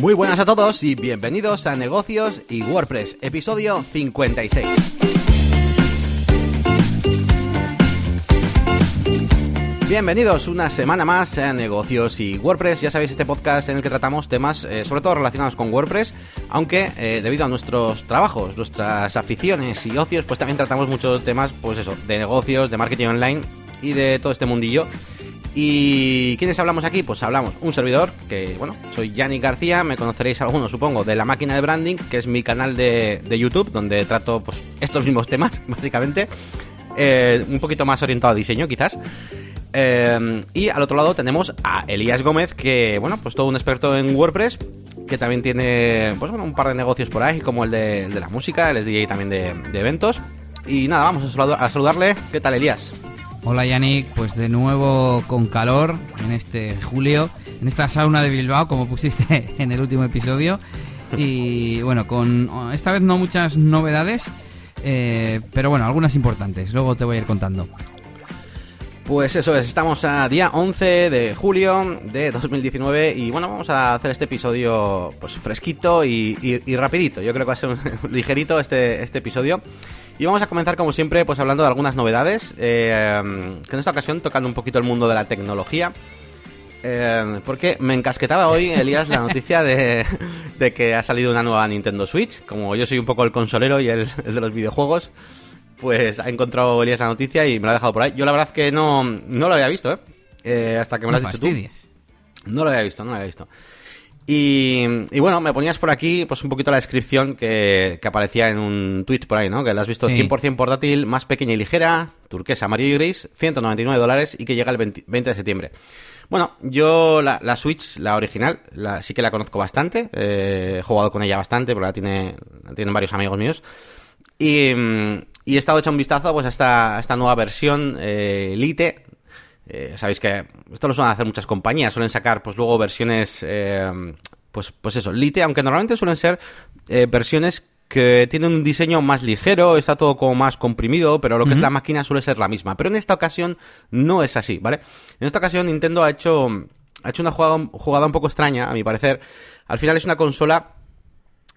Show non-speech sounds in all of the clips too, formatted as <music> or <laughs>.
Muy buenas a todos y bienvenidos a Negocios y WordPress, episodio 56. Bienvenidos una semana más a Negocios y WordPress. Ya sabéis, este podcast en el que tratamos temas eh, sobre todo relacionados con WordPress, aunque eh, debido a nuestros trabajos, nuestras aficiones y ocios, pues también tratamos muchos temas, pues eso, de negocios, de marketing online y de todo este mundillo. ¿Y quiénes hablamos aquí? Pues hablamos un servidor, que bueno, soy Yannick García, me conoceréis algunos supongo de La Máquina de Branding, que es mi canal de, YouTube, donde trato pues estos mismos temas, <laughs> básicamente. Eh, un poquito más orientado a diseño, quizás. Eh, y al otro lado tenemos a Elías Gómez, que, bueno, pues todo un experto en WordPress, que también tiene, pues bueno, un par de negocios por ahí, como el de, la música, él es DJ también de, eventos. Y nada, vamos a, saludarle. ¿Qué tal, Elías? Hola Yannick, pues de nuevo con calor en este julio, en esta sauna de Bilbao, como pusiste <laughs> en el último episodio. Y bueno, con esta vez no muchas novedades, eh, pero bueno, algunas importantes. Luego te voy a ir contando. Pues eso es, estamos a día 11 de julio de 2019 y bueno, vamos a hacer este episodio pues fresquito y, rapidito. Yo creo que va a ser un, <laughs> ligerito este, este episodio. Y vamos a comenzar como siempre pues hablando de algunas novedades, eh, que en esta ocasión tocando un poquito el mundo de la tecnología. Eh, porque me encasquetaba hoy, Elías, la noticia de, que ha salido una nueva Nintendo Switch. Como yo soy un poco el consolero y el de los videojuegos, pues ha encontrado Elías la noticia y me la ha dejado por ahí. Yo la verdad que no, no lo había visto, ¿eh? ¿eh? hasta que me lo has dicho tú. No lo había visto, no lo había visto. Y, bueno, me ponías por aquí pues un poquito la descripción que, aparecía en un tweet por ahí, ¿no? Que la has visto 100% portátil, más pequeña y ligera, turquesa, amarillo y gris, 199 dólares y que llega el 20, de septiembre. Bueno, yo la, Switch, la original, la, sí que la conozco bastante, eh, he jugado con ella bastante porque la tiene, tienen varios amigos míos. Y, y he estado echando un vistazo pues, a, esta, esta nueva versión eh, Lite. Eh, sabéis que esto lo suelen hacer muchas compañías, suelen sacar pues luego versiones, eh, pues, pues eso, Lite, aunque normalmente suelen ser versiones que tienen un diseño más ligero, está todo como más comprimido, pero lo que es la máquina suele ser la misma. Pero en esta ocasión no es así, ¿vale? En esta ocasión Nintendo ha hecho, ha hecho una jugada, jugada un poco extraña, a mi parecer. Al final es una consola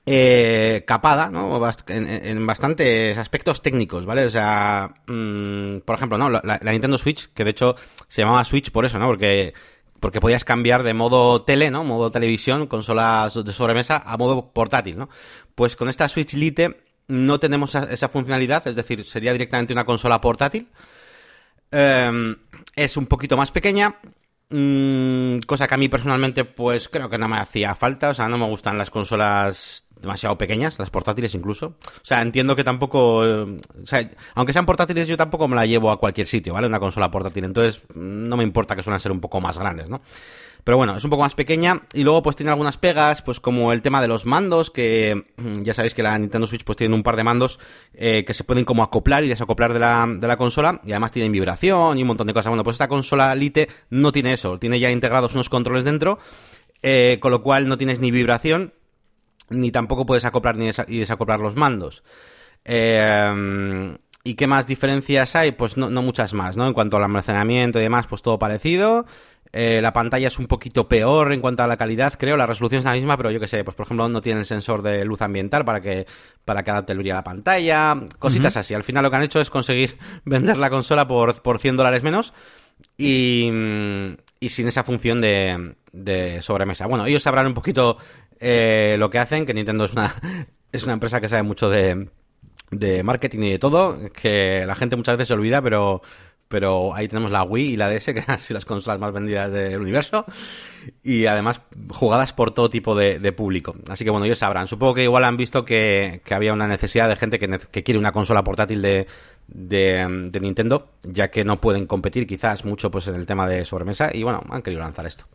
eh, capada, ¿no? En, bastantes aspectos técnicos, ¿vale? O sea, mm, por ejemplo, ¿no? La, Nintendo Switch, que de hecho se llamaba Switch por eso, ¿no? Porque, porque podías cambiar de modo tele, ¿no? Modo televisión, consola de sobremesa, a modo portátil, ¿no? Pues con esta Switch Lite no tenemos esa funcionalidad, es decir, sería directamente una consola portátil. Em, es un poquito más pequeña, mm, cosa que a mí personalmente pues creo que no me hacía falta, o sea, no me gustan las consolas demasiado pequeñas, las portátiles incluso. O sea, entiendo que tampoco. Eh, o sea, aunque sean portátiles, yo tampoco me la llevo a cualquier sitio, ¿vale? Una consola portátil. Entonces, no me importa que suelen ser un poco más grandes, ¿no? Pero bueno, es un poco más pequeña y luego pues tiene algunas pegas, pues como el tema de los mandos, que mm, ya sabéis que la Nintendo Switch pues tiene un par de mandos eh, que se pueden como acoplar y desacoplar de la, de la consola y además tienen vibración y un montón de cosas. Bueno, pues esta consola Lite no tiene eso, tiene ya integrados unos controles dentro, eh, con lo cual no tienes ni vibración ni tampoco puedes acoplar ni y desacoplar los mandos. Eh, ¿Y qué más diferencias hay? Pues no, muchas más, ¿no? En cuanto al almacenamiento y demás, pues todo parecido. Eh, la pantalla es un poquito peor en cuanto a la calidad, creo. La resolución es la misma, pero yo que sé, pues por ejemplo no tiene el sensor de luz ambiental para que, para que adapte el brillo a la pantalla. Cositas así. Al final lo que han hecho es conseguir <laughs> vender la consola por, por 100 dólares menos y, y sin esa función de, de sobremesa. Bueno, ellos sabrán un poquito eh, lo que hacen, que Nintendo es una, <laughs> es una empresa que sabe mucho de, de marketing y de todo, que la gente muchas veces se olvida, pero, pero ahí tenemos la Wii y la DS, <laughs> que son las consolas más vendidas del universo, y además jugadas por todo tipo de, público. Así que bueno, ellos sabrán. Supongo que igual han visto que, había una necesidad de gente que, que quiere una consola portátil de, de, de, Nintendo, ya que no pueden competir quizás mucho pues en el tema de sobremesa, y bueno, han querido lanzar esto.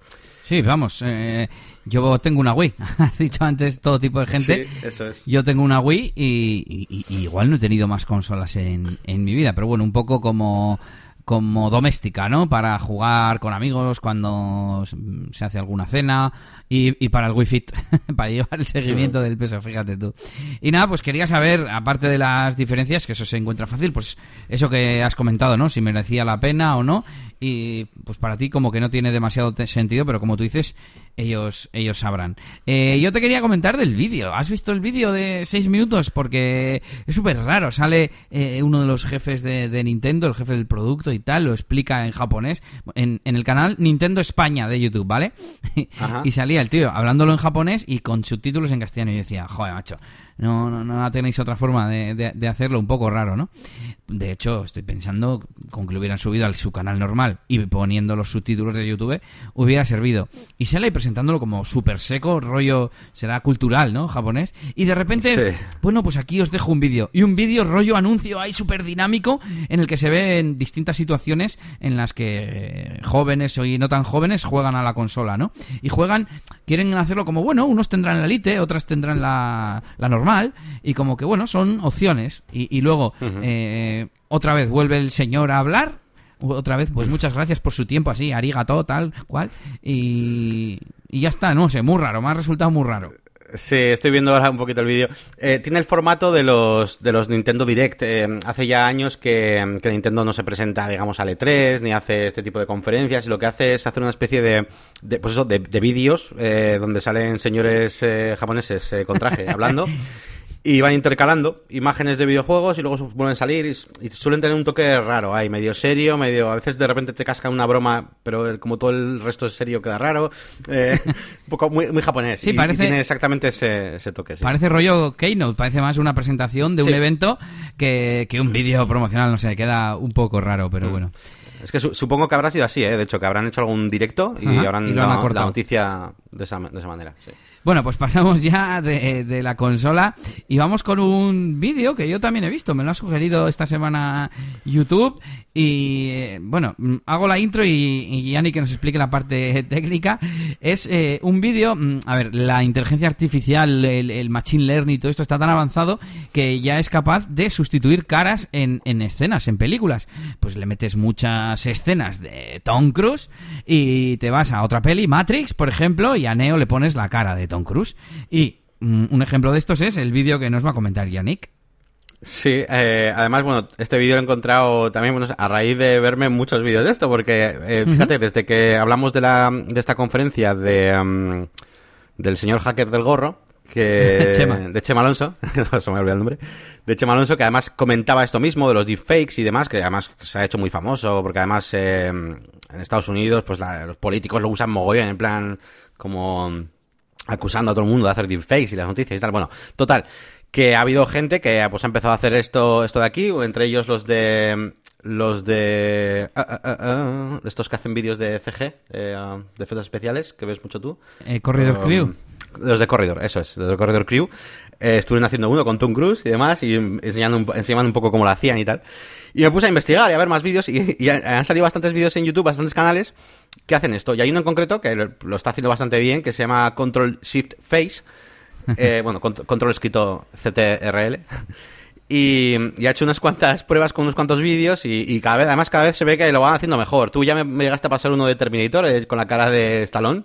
Sí, vamos, eh, yo tengo una Wii. <laughs> Has dicho antes todo tipo de gente. Sí, eso es. Yo tengo una Wii y, igual no he tenido más consolas en, en mi vida, pero bueno, un poco como como doméstica, ¿no? Para jugar con amigos cuando se hace alguna cena y, y para el Wi-Fi, <laughs> para llevar el seguimiento del peso, fíjate tú. Y nada, pues quería saber, aparte de las diferencias, que eso se encuentra fácil, pues eso que has comentado, ¿no? Si merecía la pena o no. Y pues para ti como que no tiene demasiado sentido, pero como tú dices, ellos, ellos sabrán. Eh, yo te quería comentar del vídeo. ¿Has visto el vídeo de 6 minutos? Porque es súper raro. Sale eh, uno de los jefes de, Nintendo, el jefe del producto y tal, lo explica en japonés, en, en el canal Nintendo España de YouTube, ¿vale? <laughs> y salía el tío hablándolo en japonés y con subtítulos en castellano. Y yo decía, joder, macho, no, no, no tenéis otra forma de, de, hacerlo, un poco raro, ¿no? De hecho, estoy pensando con que lo hubieran subido a su canal normal y poniendo los subtítulos de YouTube, hubiera servido. Y sale presentándolo como súper seco, rollo, será cultural, ¿no? Japonés. Y de repente, bueno, pues aquí os dejo un vídeo. Y un vídeo rollo anuncio ahí súper dinámico en el que se ven distintas situaciones en las que jóvenes y no tan jóvenes juegan a la consola, ¿no? Y juegan, quieren hacerlo como, bueno, unos tendrán la Elite, otras tendrán la, la normal mal y como que bueno, son opciones. Y, luego, eh, otra vez vuelve el señor a hablar, otra vez, pues muchas gracias por su tiempo, así, arigato, tal, cual, y, y ya está, no sé, muy raro, me ha resultado muy raro. Sí, estoy viendo ahora un poquito el vídeo. Eh, tiene el formato de los, de los Nintendo Direct. Eh, hace ya años que, que, Nintendo no se presenta, digamos, al E3, ni hace este tipo de conferencias, y lo que hace es hacer una especie de, de pues eso, de, de vídeos eh, donde salen señores japoneses con traje hablando. <laughs> y van intercalando imágenes de videojuegos y luego vuelven a salir y, suelen tener un toque raro ahí, medio serio, medio... A veces de repente te casca una broma, pero como todo el resto es serio queda raro. <laughs> Eh, un poco muy, muy japonés. Sí, parece... tiene exactamente ese, toque. Parece rollo Keynote, parece más una presentación de un evento que, un vídeo promocional, no sé, queda un poco raro, pero mm. bueno. Es que supongo que habrá sido así, ¿eh? De hecho, que habrán hecho algún directo y habrán dado la noticia de esa, de esa manera. Sí. Bueno, pues pasamos ya de, la consola y vamos con un vídeo que yo también he visto, me lo ha sugerido esta semana YouTube y eh, bueno, hago la intro y, y que nos explique la parte <laughs> técnica. Es eh, un vídeo, mm, a ver, la inteligencia artificial, el, machine learning y todo esto está tan avanzado que ya es capaz de sustituir caras en, en escenas, en películas. Pues le metes muchas escenas de Tom Cruise y te vas a otra peli, Matrix, por ejemplo, y a Neo le pones la cara de Tom Cruz. Y mm, un ejemplo de estos es el vídeo que nos va a comentar Yannick. Sí, eh, además, bueno, este vídeo lo he encontrado también bueno, a raíz de verme muchos vídeos de esto, porque eh, fíjate, desde que hablamos de, la, de esta conferencia de, mm, del señor hacker del gorro, que <laughs> de Chema Alonso, <laughs> se me olvidó el nombre, de Chema Alonso, que además comentaba esto mismo de los deepfakes y demás, que además se ha hecho muy famoso, porque además eh, en Estados Unidos, pues los políticos lo usan mogollón, en plan como acusando a todo el mundo de hacer deepfakes y las noticias y tal. Bueno, total, que ha habido gente que pues ha empezado a hacer esto, esto de aquí, entre ellos los de los de uh, uh, estos que hacen vídeos de CG, de efectos especiales, que ves mucho tú. Eh, Corridor um, Crew. Los de Corridor, eso es, los de Corridor Crew. Eh, estuvieron haciendo uno con Tom Cruise y demás, y enseñando un, enseñando un poco cómo lo hacían y tal. Y me puse a investigar y a ver más vídeos, y, y han salido bastantes vídeos en YouTube, bastantes canales, que hacen esto. Y hay uno en concreto que lo está haciendo bastante bien, que se llama Control Shift Face. <laughs> Eh, bueno, control escrito CTRL. Y, y, ha hecho unas cuantas pruebas con unos cuantos vídeos y, cada vez, además cada vez se ve que lo van haciendo mejor. Tú ya me, llegaste a pasar uno de Terminator eh, con la cara de Stallone,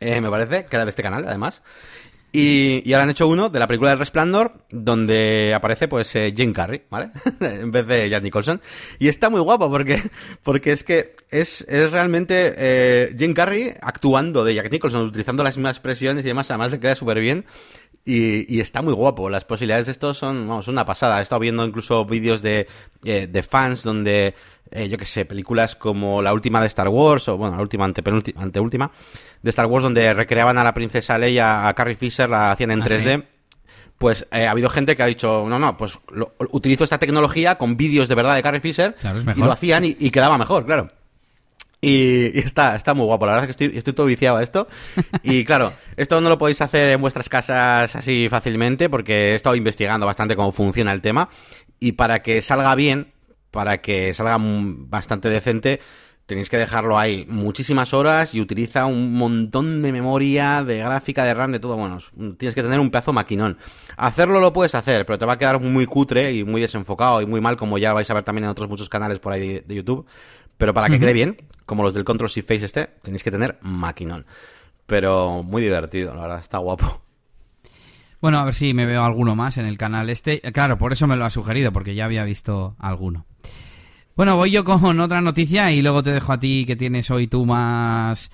eh, me parece, que era de este canal además. Y, ahora han hecho uno de la película del Resplandor, donde aparece pues eh, Jim Carrey, ¿vale? <laughs> en vez de Jack Nicholson. Y está muy guapo porque, porque es que es, es realmente eh, Jim Carrey actuando de Jack Nicholson, utilizando las mismas expresiones y demás, además le queda súper bien. Y, y, está muy guapo. Las posibilidades de esto son, vamos, una pasada. He estado viendo incluso vídeos de, eh, de fans donde, eh, yo qué sé, películas como la última de Star Wars, o bueno, la última, anteúltima, de Star Wars, donde recreaban a la princesa Leia, a Carrie Fisher, la hacían en 3D. Ah, pues eh, ha habido gente que ha dicho, no, no, pues utilizo esta tecnología con vídeos de verdad de Carrie Fisher y lo hacían y, y quedaba mejor, claro. Y, está, está muy guapo. La verdad es que estoy, estoy todo viciado a esto. Y <laughs> claro, esto no lo podéis hacer en vuestras casas así fácilmente porque he estado investigando bastante cómo funciona el tema. Y para que salga bien, para que salga bastante decente, tenéis que dejarlo ahí muchísimas horas y utiliza un montón de memoria, de gráfica, de RAM, de todo. Bueno, tienes que tener un pedazo maquinón. Hacerlo lo puedes hacer, pero te va a quedar muy cutre y muy desenfocado y muy mal, como ya vais a ver también en otros muchos canales por ahí de, YouTube. Pero para que quede bien, como los del Control Shift Face este, tenéis que tener maquinón. Pero muy divertido, la verdad, está guapo. Bueno, a ver si me veo alguno más en el canal este. Claro, por eso me lo ha sugerido, porque ya había visto alguno. Bueno, voy yo con otra noticia y luego te dejo a ti que tienes hoy tú más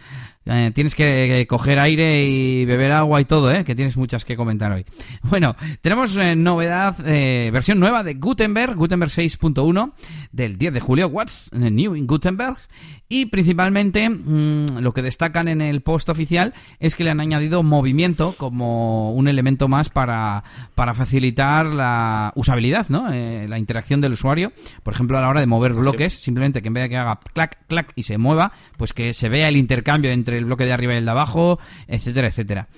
Eh, tienes que coger aire y beber agua y todo, ¿eh? Que tienes muchas que comentar hoy. <laughs> Bueno, tenemos eh, novedad, eh, versión nueva de Gutenberg, Gutenberg 6.1 del 10 de julio. What's new in Gutenberg? Y principalmente mm, lo que destacan en el post oficial es que le han añadido movimiento como un elemento más para, para facilitar la usabilidad, ¿no? Eh, la interacción del usuario. Por ejemplo, a la hora de mover bloques, simplemente que en vez de que haga clac, clac y se mueva, pues que se vea el intercambio entre el bloque de arriba y el de abajo, etcétera, etcétera.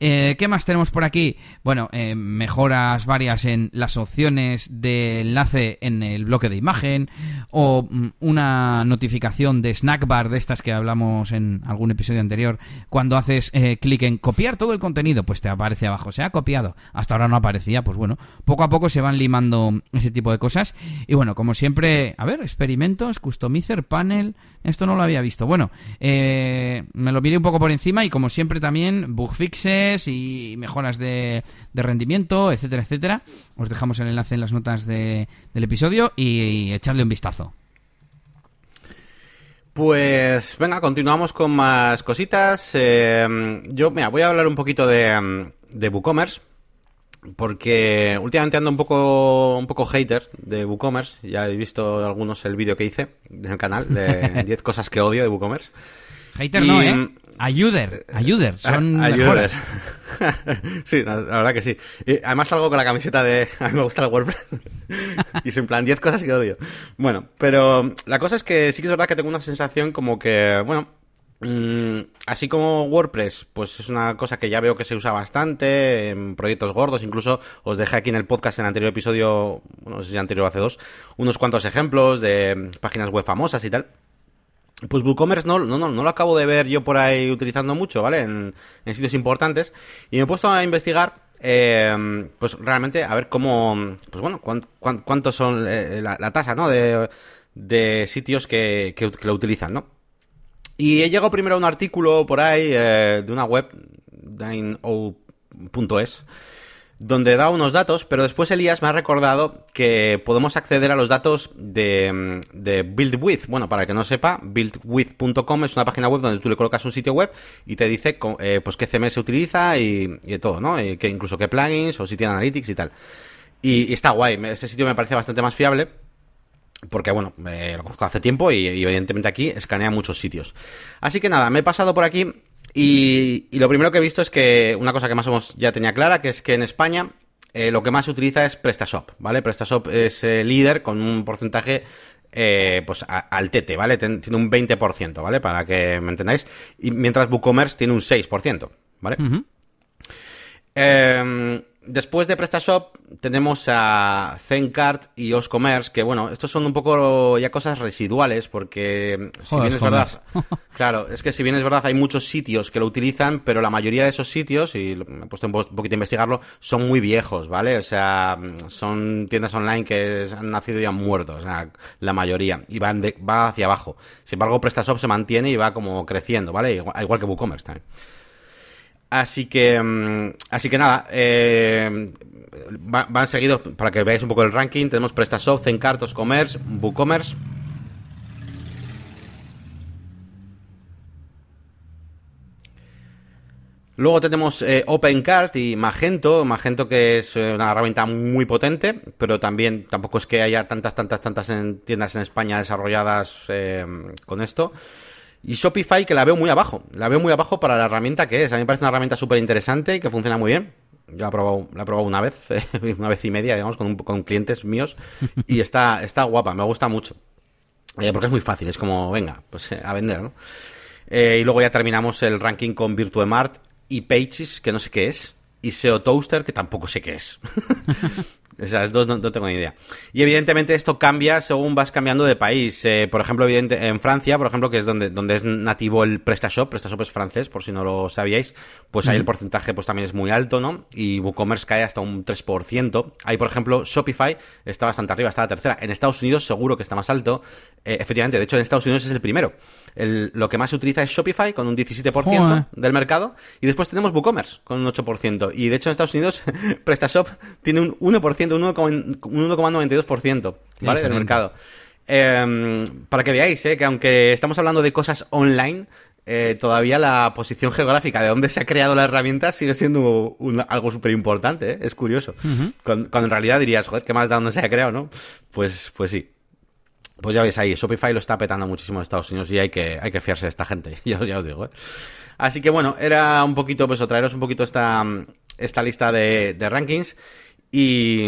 Eh, ¿Qué más tenemos por aquí? Bueno, eh, mejoras varias en las opciones de enlace en el bloque de imagen o mm, una notificación de snack bar de estas que hablamos en algún episodio anterior. Cuando haces eh, clic en copiar todo el contenido, pues te aparece abajo. Se ha copiado. Hasta ahora no aparecía. Pues bueno, poco a poco se van limando ese tipo de cosas. Y bueno, como siempre, a ver, experimentos, customizer, panel. Esto no lo había visto. Bueno, me lo miré un poco por encima y como siempre también bug y mejoras de, rendimiento, etcétera, etcétera. Os dejamos el enlace en las notas del episodio y, echarle un vistazo. Pues venga, continuamos con más cositas. Eh, yo, mira, voy a hablar un poquito de, de WooCommerce. Porque últimamente ando un poco un poco hater de WooCommerce. Ya he visto algunos el vídeo que hice en el canal de <laughs> 10 cosas que odio de WooCommerce. Hater no, ¿eh? Ayuder, ayuder, son ayuder. <laughs> sí, la, verdad que sí. además salgo con la camiseta de... <laughs> A mí me gusta el WordPress. <laughs> y es en plan 10 cosas que odio. Bueno, pero la cosa es que sí que es verdad que tengo una sensación como que, bueno, mm, así como WordPress, pues es una cosa que ya veo que se usa bastante en proyectos gordos. Incluso os dejé aquí en el podcast en el anterior episodio, bueno, no sé si anterior hace dos, unos cuantos ejemplos de páginas web famosas y tal. Pues WooCommerce no, no, no, no lo acabo de ver yo por ahí utilizando mucho, ¿vale? En, sitios importantes. Y me he puesto a investigar, eh, pues realmente a ver cómo, pues bueno, cuánto, son eh, la, tasa, ¿no? De, sitios que, que, lo utilizan, ¿no? Y he llegado primero a un artículo por ahí eh, de una web, dine.o.es, donde da unos datos, pero después Elías me ha recordado que podemos acceder a los datos de, de BuildWith. Bueno, para el que no sepa, buildwith.com es una página web donde tú le colocas un sitio web y te dice eh, pues qué CMS se utiliza y, y todo, ¿no? Y que incluso qué plugins o si tiene analytics y tal. Y, está guay, ese sitio me parece bastante más fiable. Porque, bueno, lo conozco hace tiempo y, evidentemente aquí escanea muchos sitios. Así que nada, me he pasado por aquí y, lo primero que he visto es que una cosa que más o menos ya tenía clara, que es que en España eh, lo que más se utiliza es PrestaShop, ¿vale? PrestaShop es eh, líder con un porcentaje eh, pues al tete, ¿vale? tiene un 20%, ¿vale? Para que me entendáis. Y mientras WooCommerce tiene un 6%, ¿vale? Después de PrestaShop tenemos a Zencart y Oscommerce, que bueno, estos son un poco ya cosas residuales, porque si bien es verdad, <laughs> claro, es que si bien es verdad hay muchos sitios que lo utilizan, pero la mayoría de esos sitios, y me he puesto un poquito a investigarlo, son muy viejos, ¿vale? O sea, son tiendas online que han nacido ya muertos, o sea, la mayoría, y van de, va hacia abajo. Sin embargo, PrestaShop se mantiene y va como creciendo, ¿vale? Igual, igual que WooCommerce también. Así que, mm, así que nada, eh, van seguidos para que veáis un poco el ranking. Tenemos PrestaShop, Zencart, Commerce, WooCommerce. Luego tenemos eh, OpenCart y Magento. Magento que es eh, una herramienta muy potente, pero también tampoco es que haya tantas, tantas, tantas tiendas en España desarrolladas con esto. Y Shopify que la veo muy abajo. La veo muy abajo para la herramienta que es. A mí me parece una herramienta súper interesante y que funciona muy bien. Yo la he probado, la he probado una vez, <laughs> una vez y media, digamos, con, con clientes míos. Y <laughs> está, está guapa, me gusta mucho. Eh, porque es muy fácil, es como, venga, pues eh, a vender, ¿no? Eh, y luego ya terminamos el ranking con Virtuemart y Pages, que no sé qué es. Y SEO Toaster, que tampoco sé qué es. <laughs> Esas dos no, tengo ni idea. Y evidentemente esto cambia según vas cambiando de país. Eh, por ejemplo, evidente, en Francia, por ejemplo, que es donde, donde es nativo el PrestaShop, PrestaShop es francés, por si no lo sabíais, pues ahí el porcentaje pues también es muy alto, ¿no? Y WooCommerce cae hasta un 3%. Ahí, por ejemplo, Shopify está bastante arriba, está la tercera. En Estados Unidos seguro que está más alto. Eh, efectivamente, de hecho en Estados Unidos es el primero. Lo que más se utiliza es Shopify con un 17% del mercado. Y después tenemos WooCommerce con un 8%. Y de hecho en Estados Unidos <laughs> PrestaShop tiene un 1% un 1,92%, ¿vale? Del mercado. Em, para que veáis, ¿eh? que aunque estamos hablando de cosas online, eh, todavía la posición geográfica de dónde se ha creado la herramienta sigue siendo algo súper importante, ¿eh? es curioso. cuando, en realidad dirías, joder, ¿qué más da dónde se ha creado, no? Pues, pues sí. Pues ya veis ahí, Shopify lo está petando muchísimo en Estados Unidos y hay que, hay que fiarse de esta gente, <laughs> ya, os digo. ¿eh? Así que bueno, era un poquito, pues, traeros un poquito esta, esta lista de, rankings y,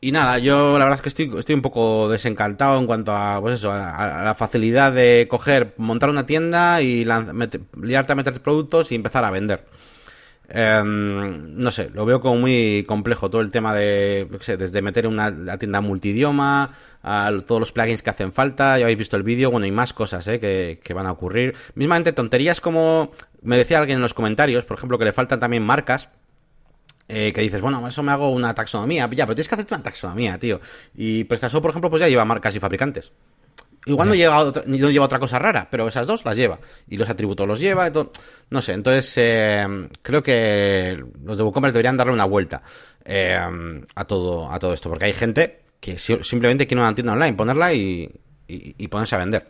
y nada, yo la verdad es que estoy, estoy un poco desencantado en cuanto a, pues eso, a, la facilidad de coger, montar una tienda y liarte a meter productos y empezar a vender. Em, no sé, lo veo como muy complejo todo el tema de, no sé, desde meter una tienda multidioma, a todos los plugins que hacen falta, ya habéis visto el vídeo, bueno, y más cosas ¿eh? que, que van a ocurrir. Mismamente tonterías como, me decía alguien en los comentarios, por ejemplo, que le faltan también marcas eh, que dices, bueno, eso me hago una taxonomía. Ya, pero tienes que hacerte una taxonomía, tío. Y PrestaShop, por ejemplo, pues ya lleva marcas y fabricantes. Igual no, lleva otra, no lleva otra cosa rara, pero esas dos las lleva. Y los atributos los lleva. no sé, entonces eh, creo que los de WooCommerce deberían darle una vuelta eh, a, todo, a todo esto. Porque hay gente que simplemente quiere una tienda online, ponerla y, y, ponerse a vender.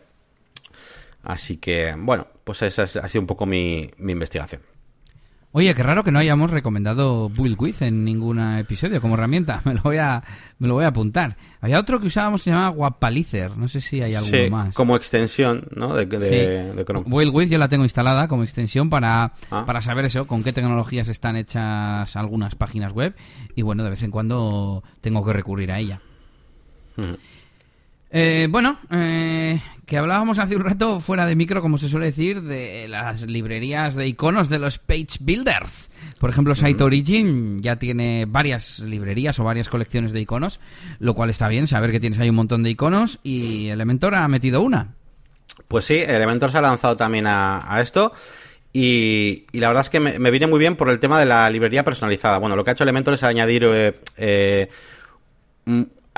Así que, bueno, pues esa ha sido un poco mi investigación. Oye, qué raro que no hayamos recomendado Build With en ningún episodio como herramienta. <laughs> Me lo voy a, me lo voy a apuntar. Había otro que usábamos se llama Guapalizer. No sé si hay alguno sí, más. como extensión, ¿no? De, de, Build With yo la tengo instalada como extensión para, ah. para saber eso, con qué tecnologías están hechas algunas páginas web. Y bueno, de vez en cuando tengo que recurrir a ella. Eh, bueno, eh, que hablábamos hace un rato fuera de micro, como se suele decir, de las librerías de iconos de los page builders. Por ejemplo, Site Origin ya tiene varias librerías o varias colecciones de iconos, lo cual está bien, saber que tienes ahí un montón de iconos y Elementor ha metido una. Pues sí, Elementor se ha lanzado también a, esto. Y, la verdad es que me, viene muy bien por el tema de la librería personalizada. Bueno, lo que ha hecho Elementor es añadir eh, eh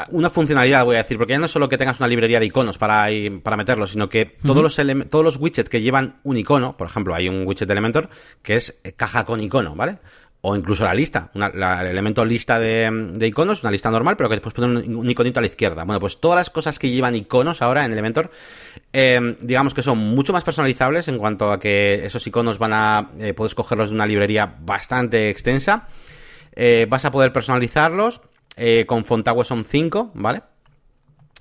una funcionalidad, voy a decir, porque ya no es solo que tengas una librería de iconos para, para meterlos, sino que todos, los todos los widgets que llevan un icono, por ejemplo, hay un widget de Elementor que es eh, caja con icono, ¿vale? O incluso la lista, una, el elemento lista de, iconos, una lista normal, pero que después poner un, iconito a la izquierda. Bueno, pues todas las cosas que llevan iconos ahora en Elementor, em, digamos que son mucho más personalizables en cuanto a que esos iconos van a, eh, puedes cogerlos de una librería bastante extensa. Eh, vas a poder personalizarlos eh, con son 5, ¿vale?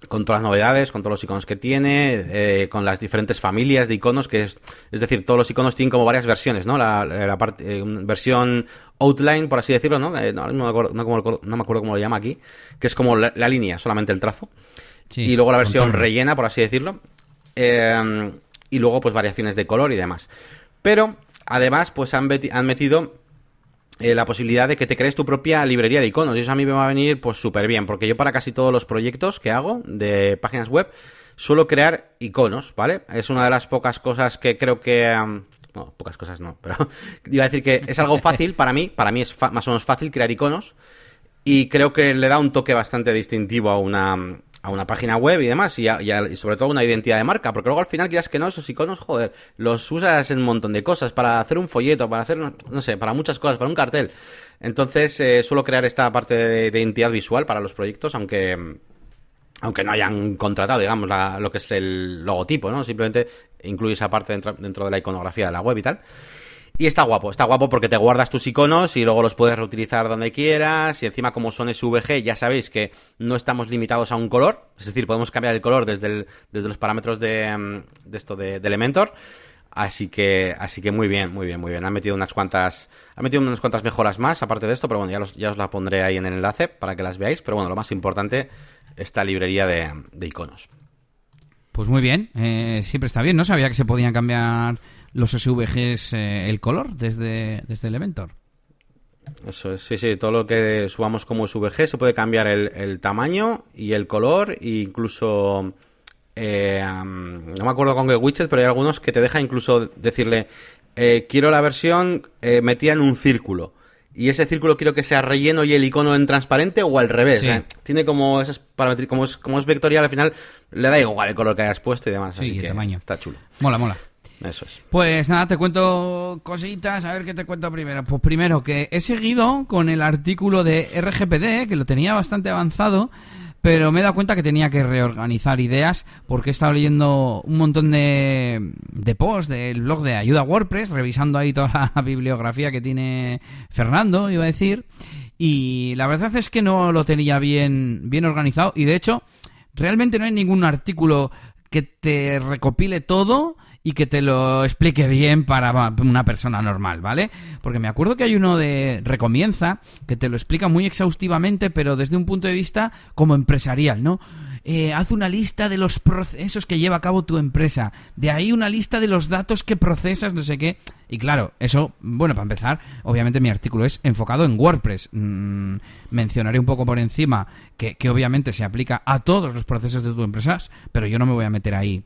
Con todas las novedades, con todos los iconos que tiene, eh, con las diferentes familias de iconos, que es, es decir, todos los iconos tienen como varias versiones, ¿no? La, parte, eh, versión outline, por así decirlo, ¿no? No, me acuerdo, cómo lo llama aquí, que es como la, línea, solamente el trazo. y luego la versión rellena, por así decirlo. y luego, pues, variaciones de color y demás. Pero, además, pues han, han metido eh, la posibilidad de que te crees tu propia librería de iconos. Y eso a mí me va a venir pues súper bien, porque yo para casi todos los proyectos que hago de páginas web suelo crear iconos, ¿vale? Es una de las pocas cosas que creo que... no, pocas cosas no, pero <laughs> iba a decir que es algo fácil para mí, para mí es más o menos fácil crear iconos y creo que le da un toque bastante distintivo a una, a una página web y demás, y, sobre todo una identidad de marca, porque luego al final quieras que no, esos iconos, joder, los usas en un montón de cosas, para hacer un folleto, para hacer, no sé, para muchas cosas, para un cartel. Entonces, eh, suelo crear esta parte de, identidad visual para los proyectos, aunque aunque no hayan contratado, digamos, lo que es el logotipo, ¿no? Simplemente incluye esa parte dentro, dentro de la iconografía de la web y tal. Y está guapo, está guapo porque te guardas tus iconos y luego los puedes reutilizar donde quieras. Y encima, como son SVG, ya sabéis que no estamos limitados a un color. Es decir, podemos cambiar el color desde, desde los parámetros de, mm, esto de, Elementor. Así que, así que muy bien, muy bien, muy bien. Han metido unas cuantas, han metido unas cuantas mejoras más aparte de esto, pero bueno, ya, ya os la pondré ahí en el enlace para que las veáis. Pero bueno, lo más importante, esta librería de, iconos. Pues muy bien, eh, siempre está bien, ¿no? Sabía que se podían cambiar los SVGs eh, el color desde, desde Elementor. Eso es, sí, sí, todo lo que subamos como SVG se puede cambiar el, tamaño y el color, e incluso... Eh, no me acuerdo con qué widget, pero hay algunos que te deja incluso decirle, eh, quiero la versión metida en un círculo. Y ese círculo quiero que sea relleno y el icono en transparente o al revés. Tiene como esas como es, como es vectorial al final, le da igual el color que hayas puesto y demás. así que tamaño. está chulo. Mola, mola. Eso es. Pues nada, te cuento cositas, a ver qué te cuento primero. Pues primero que he seguido con el artículo de RGPD, que lo tenía bastante avanzado, pero me he dado cuenta que tenía que reorganizar ideas porque he estado leyendo un montón de, de posts del blog de Ayuda WordPress, revisando ahí toda la <laughs> bibliografía que tiene Fernando, iba a decir, y la verdad es que no lo tenía bien, bien organizado y de hecho realmente no hay ningún artículo que te recopile todo y que te lo explique bien para una persona normal, ¿vale? Porque me acuerdo que hay uno de Recomienza que te lo explica muy exhaustivamente, pero desde un punto de vista como empresarial, ¿no? Eh, haz una lista de los procesos que lleva a cabo tu empresa. De ahí una lista de los datos que procesas, no sé qué. Y claro, eso, bueno, para empezar, obviamente mi artículo es enfocado en WordPress. Mm, mencionaré un poco por encima que, que obviamente se aplica a todos los procesos de tu empresa, pero yo no me voy a meter ahí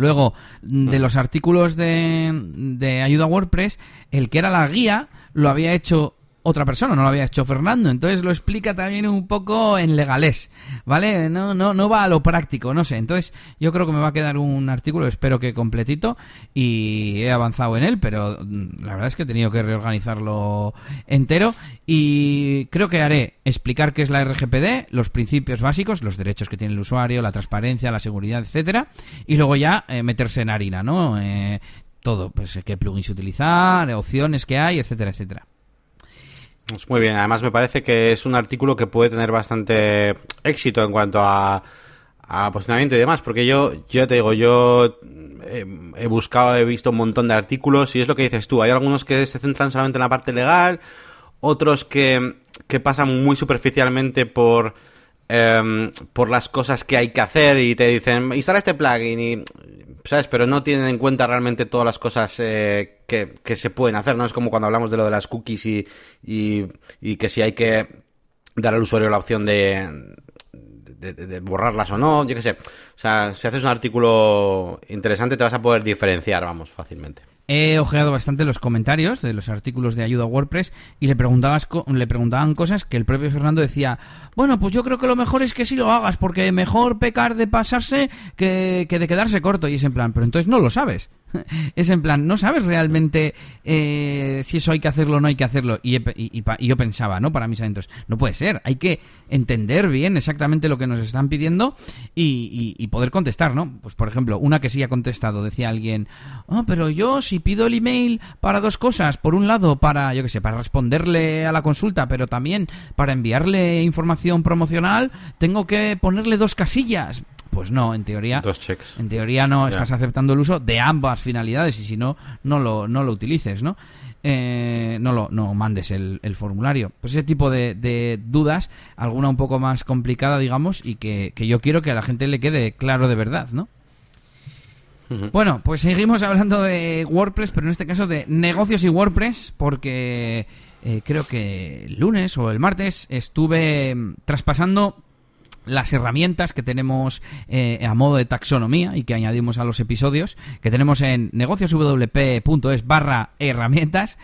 Luego, de los artículos de, de ayuda a WordPress, el que era la guía lo había hecho otra persona, no lo había hecho Fernando. Entonces lo explica también un poco en legalés, ¿vale? No, no, no va a lo práctico, no sé. Entonces yo creo que me va a quedar un artículo, espero que completito, y he avanzado en él, pero mm, la verdad es que he tenido que reorganizarlo entero. Y creo que haré explicar qué es la RGPD, los principios básicos, los derechos que tiene el usuario, la transparencia, la seguridad, etcétera, y luego ya eh, meterse en harina, ¿no? Eh, todo, pues qué plugins utilizar, opciones que hay, etcétera, etcétera. Pues muy bien, además me parece que es un artículo que puede tener bastante éxito en cuanto a, a posicionamiento y demás, porque yo, yo te digo, yo he, buscado, he visto un montón de artículos y es lo que dices tú, hay algunos que se centran solamente en la parte legal, otros que, que pasan muy superficialmente por, em, por las cosas que hay que hacer y te dicen, instala este plugin y ¿sabes? Pero no tienen en cuenta realmente todas las cosas eh, que, que, se pueden hacer, ¿no? Es como cuando hablamos de lo de las cookies y, y, que si hay que dar al usuario la opción de, de, borrarlas o no, yo qué sé. O sea, si haces un artículo interesante te vas a poder diferenciar, vamos, fácilmente. He ojeado bastante los comentarios de los artículos de ayuda a WordPress y le, preguntabas, le preguntaban cosas que el propio Fernando decía, bueno, pues yo creo que lo mejor es que sí lo hagas, porque mejor pecar de pasarse que, que de quedarse corto. Y es en plan, pero entonces no lo sabes. <laughs> es en plan, no sabes realmente eh, si eso hay que hacerlo o no hay que hacerlo. Y, yo pensaba, ¿no? Para mis adentros, no puede ser. Hay que entender bien exactamente lo que nos están pidiendo y, poder contestar, ¿no? Pues por ejemplo, una que sí ha contestado, decía alguien, oh, pero yo si pido el email para dos cosas, por un lado, para, yo qué sé, para responderle a la consulta, pero también para enviarle información promocional, tengo que ponerle dos casillas. Pues no, en teoría. Dos checks. En teoría no estás aceptando el uso de ambas finalidades y si no, no lo, no lo utilices, ¿no? Eh, no lo no mandes el, formulario. Pues ese tipo de, dudas, alguna un poco más complicada, digamos, y que, yo quiero que a la gente le quede claro de verdad, ¿no? Bueno, pues seguimos hablando de WordPress, pero en este caso de negocios y WordPress, porque eh, creo que el lunes o el martes estuve mm, traspasando las herramientas que tenemos eh, a modo de taxonomía y que añadimos a los episodios, que tenemos en negocioswp.es barra herramientas,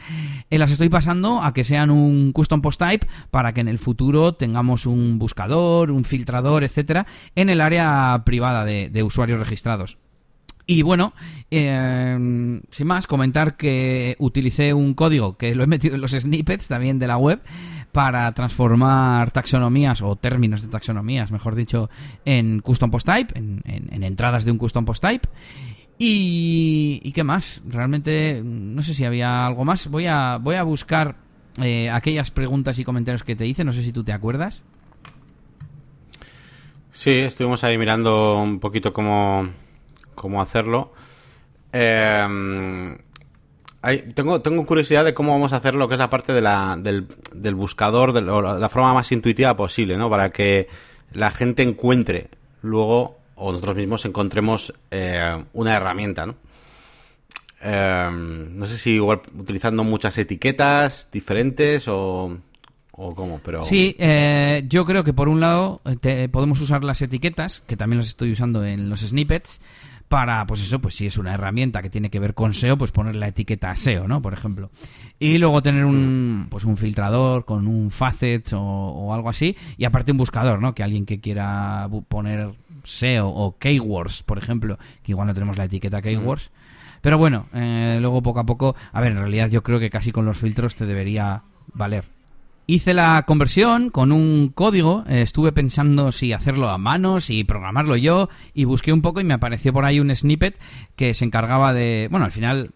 eh, las estoy pasando a que sean un custom post type para que en el futuro tengamos un buscador, un filtrador, etcétera, en el área privada de usuarios registrados. Y bueno, eh, sin más, comentar que utilicé un código que lo he metido en los snippets también de la web para transformar taxonomías o términos de taxonomías, mejor dicho, en custom post type, en, entradas de un custom post type. Y, qué más, realmente no sé si había algo más. Voy a, voy a buscar eh, aquellas preguntas y comentarios que te hice, no sé si tú te acuerdas. Sí, estuvimos ahí mirando un poquito cómo cómo hacerlo. Eh, tengo, curiosidad de cómo vamos a hacer lo que es la parte de la, del, del buscador, de la forma más intuitiva posible, ¿no? Para que la gente encuentre luego, o nosotros mismos encontremos eh, una herramienta, ¿no? Eh, no sé si igual utilizando muchas etiquetas diferentes o, o cómo, pero... Sí, eh, yo creo que por un lado podemos usar las etiquetas, que también las estoy usando en los snippets, para, pues eso, pues si es una herramienta que tiene que ver con SEO, pues poner la etiqueta SEO, ¿no? Por ejemplo. Y luego tener un, pues un filtrador con un facet o, algo así. Y aparte un buscador, ¿no? Que alguien que quiera poner SEO o keywords, por ejemplo, que igual no tenemos la etiqueta keywords. Pero bueno, eh, luego poco a poco, a ver, en realidad yo creo que casi con los filtros te debería valer. Hice la conversión con un código, eh, estuve pensando si hacerlo a mano, si programarlo yo, y busqué un poco y me apareció por ahí un snippet que se encargaba de... Bueno, al final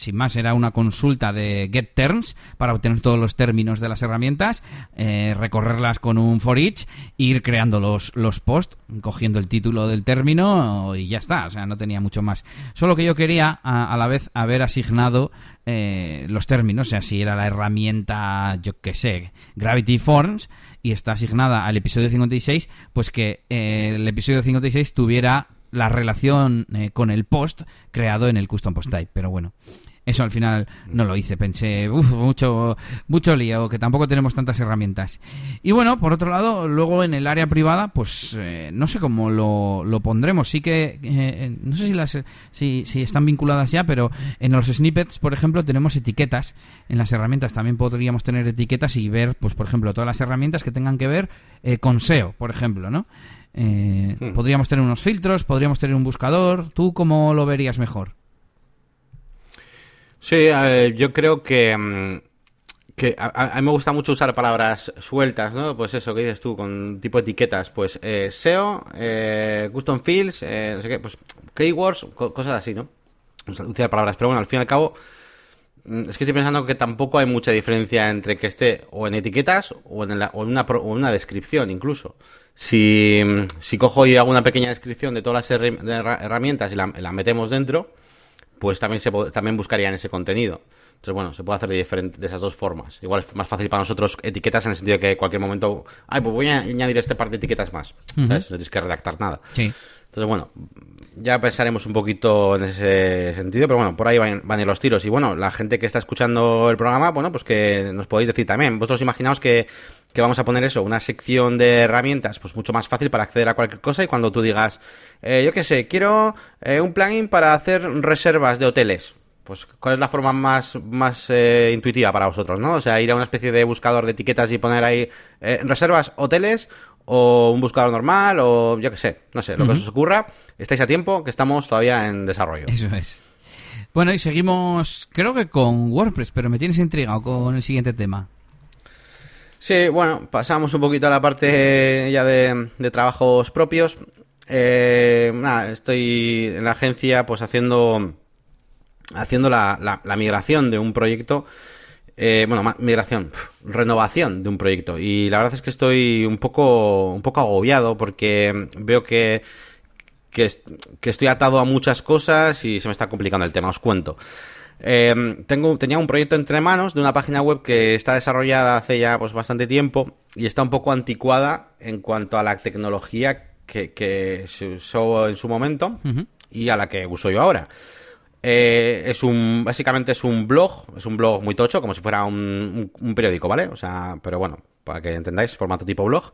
sin más, era una consulta de get terms para obtener todos los términos de las herramientas, eh, recorrerlas con un for each, ir creando los, los posts, cogiendo el título del término y ya está. O sea, no tenía mucho más. Solo que yo quería a, la vez haber asignado eh, los términos, o sea, si era la herramienta, yo qué sé, Gravity Forms y está asignada al episodio 56, pues que eh, el episodio 56 tuviera la relación con el post creado en el custom post type. Pero bueno, eso al final no lo hice. Pensé, uff, mucho, mucho lío, que tampoco tenemos tantas herramientas. Y bueno, por otro lado, luego en el área privada, pues eh, no sé cómo lo, lo, pondremos. Sí que, eh, no sé si, las, si, si están vinculadas ya, pero en los snippets, por ejemplo, tenemos etiquetas. En las herramientas también podríamos tener etiquetas y ver, pues por ejemplo, todas las herramientas que tengan que ver eh, con SEO, por ejemplo, ¿no? Podríamos tener unos filtros, podríamos tener un buscador. ¿Tú cómo lo verías mejor? Sí, yo creo que, mm, que a, mí me gusta mucho usar palabras sueltas, ¿no? Pues eso que dices tú, con tipo etiquetas, pues eh, SEO, eh, Custom Fields, eh, no sé qué, pues keywords, cosas así, ¿no? Usar palabras, pero bueno, al fin y al cabo, mm, es que estoy pensando que tampoco hay mucha diferencia entre que esté o en etiquetas o en, o en, una, o en una descripción incluso. Si, mm, si cojo y hago una pequeña descripción de todas las herramientas y la, la metemos dentro, pues también, se, también buscarían ese contenido. Entonces, bueno, se puede hacer de, diferente, de esas dos formas. Igual es más fácil para nosotros etiquetas en el sentido de que en cualquier momento, ay, pues voy a añadir este par de etiquetas más. No tienes que redactar nada. Sí. Entonces, bueno, ya pensaremos un poquito en ese sentido, pero bueno, por ahí van, van los tiros. Y bueno, la gente que está escuchando el programa, bueno, pues que nos podéis decir también. Vosotros imaginaos que que vamos a poner eso, una sección de herramientas, pues mucho más fácil para acceder a cualquier cosa y cuando tú digas, eh, yo qué sé, quiero eh, un plugin para hacer reservas de hoteles. Pues, ¿cuál es la forma más, más eh, intuitiva para vosotros, no? O sea, ir a una especie de buscador de etiquetas y poner ahí reservas hoteles o un buscador normal o yo qué sé, no sé, lo que os ocurra. Estáis a tiempo, que estamos todavía en desarrollo. Eso es. Bueno, y seguimos, creo que con WordPress, pero me tienes intrigado con el siguiente tema. Sí, bueno, pasamos un poquito a la parte ya de, trabajos propios. Eh, nada, estoy en la agencia pues haciendo haciendo la, la, migración de un proyecto. Eh, bueno, migración, renovación de un proyecto. Y la verdad es que estoy un poco, un poco agobiado porque veo que, que, que estoy atado a muchas cosas y se me está complicando el tema. Os cuento. Eh, tengo, tenía un proyecto entre manos de una página web que está desarrollada hace ya pues, bastante tiempo y está un poco anticuada en cuanto a la tecnología que, se usó en su momento y a la que uso yo ahora. Eh, es un, básicamente es un blog, es un blog muy tocho, como si fuera un, periódico, ¿vale? O sea, pero bueno, para que entendáis, formato tipo blog.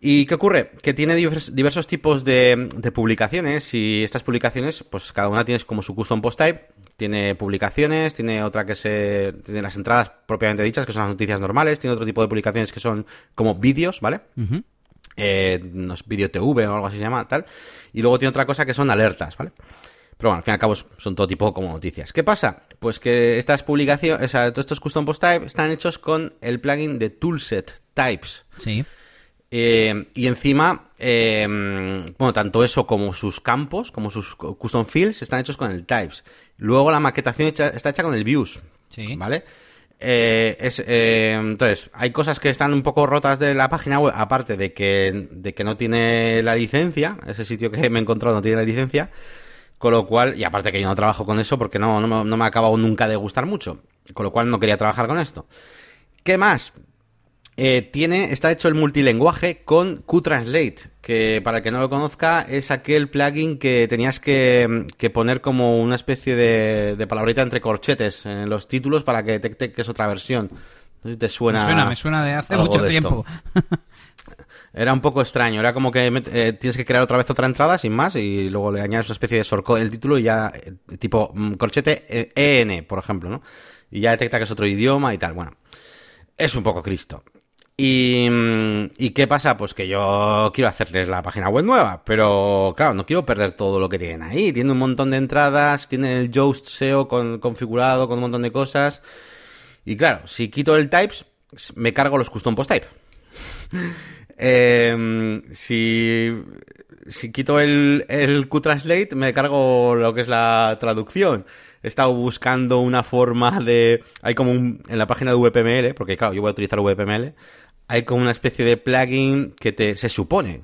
¿Y qué ocurre? Que tiene diversos tipos de, de, publicaciones y estas publicaciones, pues cada una tiene como su custom post type tiene publicaciones, tiene otra que se. Tiene las entradas propiamente dichas, que son las noticias normales, tiene otro tipo de publicaciones que son como vídeos, ¿vale? eh, no es video TV o algo así se llama, tal. Y luego tiene otra cosa que son alertas, ¿vale? Pero bueno, al fin y al cabo son todo tipo como noticias. ¿Qué pasa? Pues que estas publicaciones, o sea, todos estos custom post type están hechos con el plugin de Toolset Types. Sí. Eh, y encima, eh, bueno, tanto eso como sus campos, como sus custom fields, están hechos con el types. Luego la maquetación está hecha con el views. Sí. ¿Vale? Eh, es, entonces, hay cosas que están un poco rotas de la página web, aparte de que, de que no tiene la licencia, ese sitio que me he encontrado no tiene la licencia, con lo cual, y aparte que yo no trabajo con eso porque no, no, no me ha acabado nunca de gustar mucho, con lo cual no quería trabajar con esto. ¿Qué más? Eh, tiene, está hecho el multilenguaje con QTranslate, que para el que no lo conozca es aquel plugin que tenías que, poner como una especie de, de, palabrita entre corchetes en los títulos para que detecte que es otra versión. No sé si te suena. Me suena, me suena de hace mucho tiempo. <laughs> Era un poco extraño, era como que eh, tienes que crear otra vez otra entrada sin más y luego le añades una especie de shortcode el título y ya, eh, tipo mm, corchete EN, por ejemplo, ¿no? Y ya detecta que es otro idioma y tal. Bueno, es un poco Cristo. Y, ¿Y qué pasa? Pues que yo quiero hacerles la página web nueva, pero claro, no quiero perder todo lo que tienen ahí. Tiene un montón de entradas, tiene el Yoast SEO configurado con un montón de cosas. Y claro, si quito el types, me cargo los custom post type. <laughs> Em, si, si quito el, el Qtranslate, me cargo lo que es la traducción. He estado buscando una forma de... Hay como un... En la página de VPML, porque claro, yo voy a utilizar VPML, hay como una especie de plugin que te... Se supone,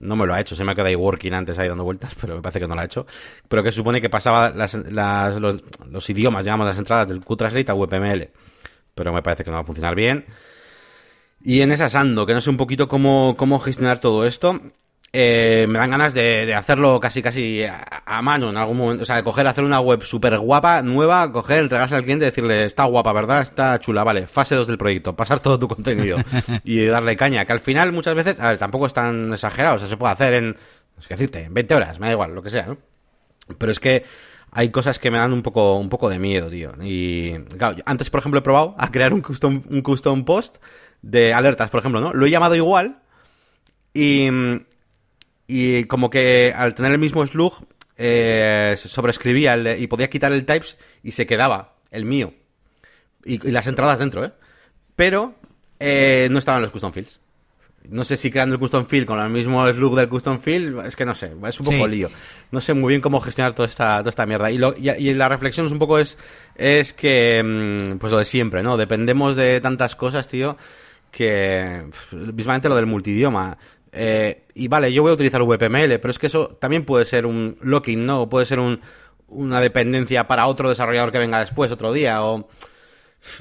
no me lo ha hecho, se me ha quedado ahí working antes ahí dando vueltas, <laughs> pero me parece que no lo ha hecho. Pero que se supone que pasaba las, las, los, los, idiomas, digamos, las entradas del Qtranslate a VPML. Pero me parece que no va a funcionar bien. Y en esa ando, que no sé un poquito cómo, cómo gestionar todo esto. Eh, me dan ganas de, de hacerlo casi casi a, a, mano en algún momento. O sea, de coger, hacer una web súper guapa, nueva, coger, entregarse al cliente y decirle, está guapa, ¿verdad? Está chula, vale. Fase 2 del proyecto, pasar todo tu contenido <laughs> y darle caña. Que al final muchas veces, a ver, tampoco es tan exagerado. O sea, se puede hacer en, es que decirte, en 20 horas, me da igual, lo que sea, ¿no? Pero es que hay cosas que me dan un poco, un poco de miedo, tío. Y, claro, antes, por ejemplo, he probado a crear un custom, un custom post de alertas, por ejemplo, ¿no? Lo he llamado igual y, y como que al tener el mismo slug eh, sobreescribía el, y podía quitar el types y se quedaba el mío. Y, y las entradas dentro, ¿eh? Pero eh, no estaban los custom fields. No sé si creando el custom field con el mismo slug del custom field, es que no sé, es un poco Sí. lío. No sé muy bien cómo gestionar toda esta, toda esta mierda. Y, lo, y, y la reflexión es un poco es, es que, mm, pues lo de siempre, ¿no? Dependemos de tantas cosas, tío, que, mismamente lo del multidioma. Eh, y vale, yo voy a utilizar VPML, pero es que eso también puede ser un locking, ¿no? O puede ser un, una dependencia para otro desarrollador que venga después, otro día, o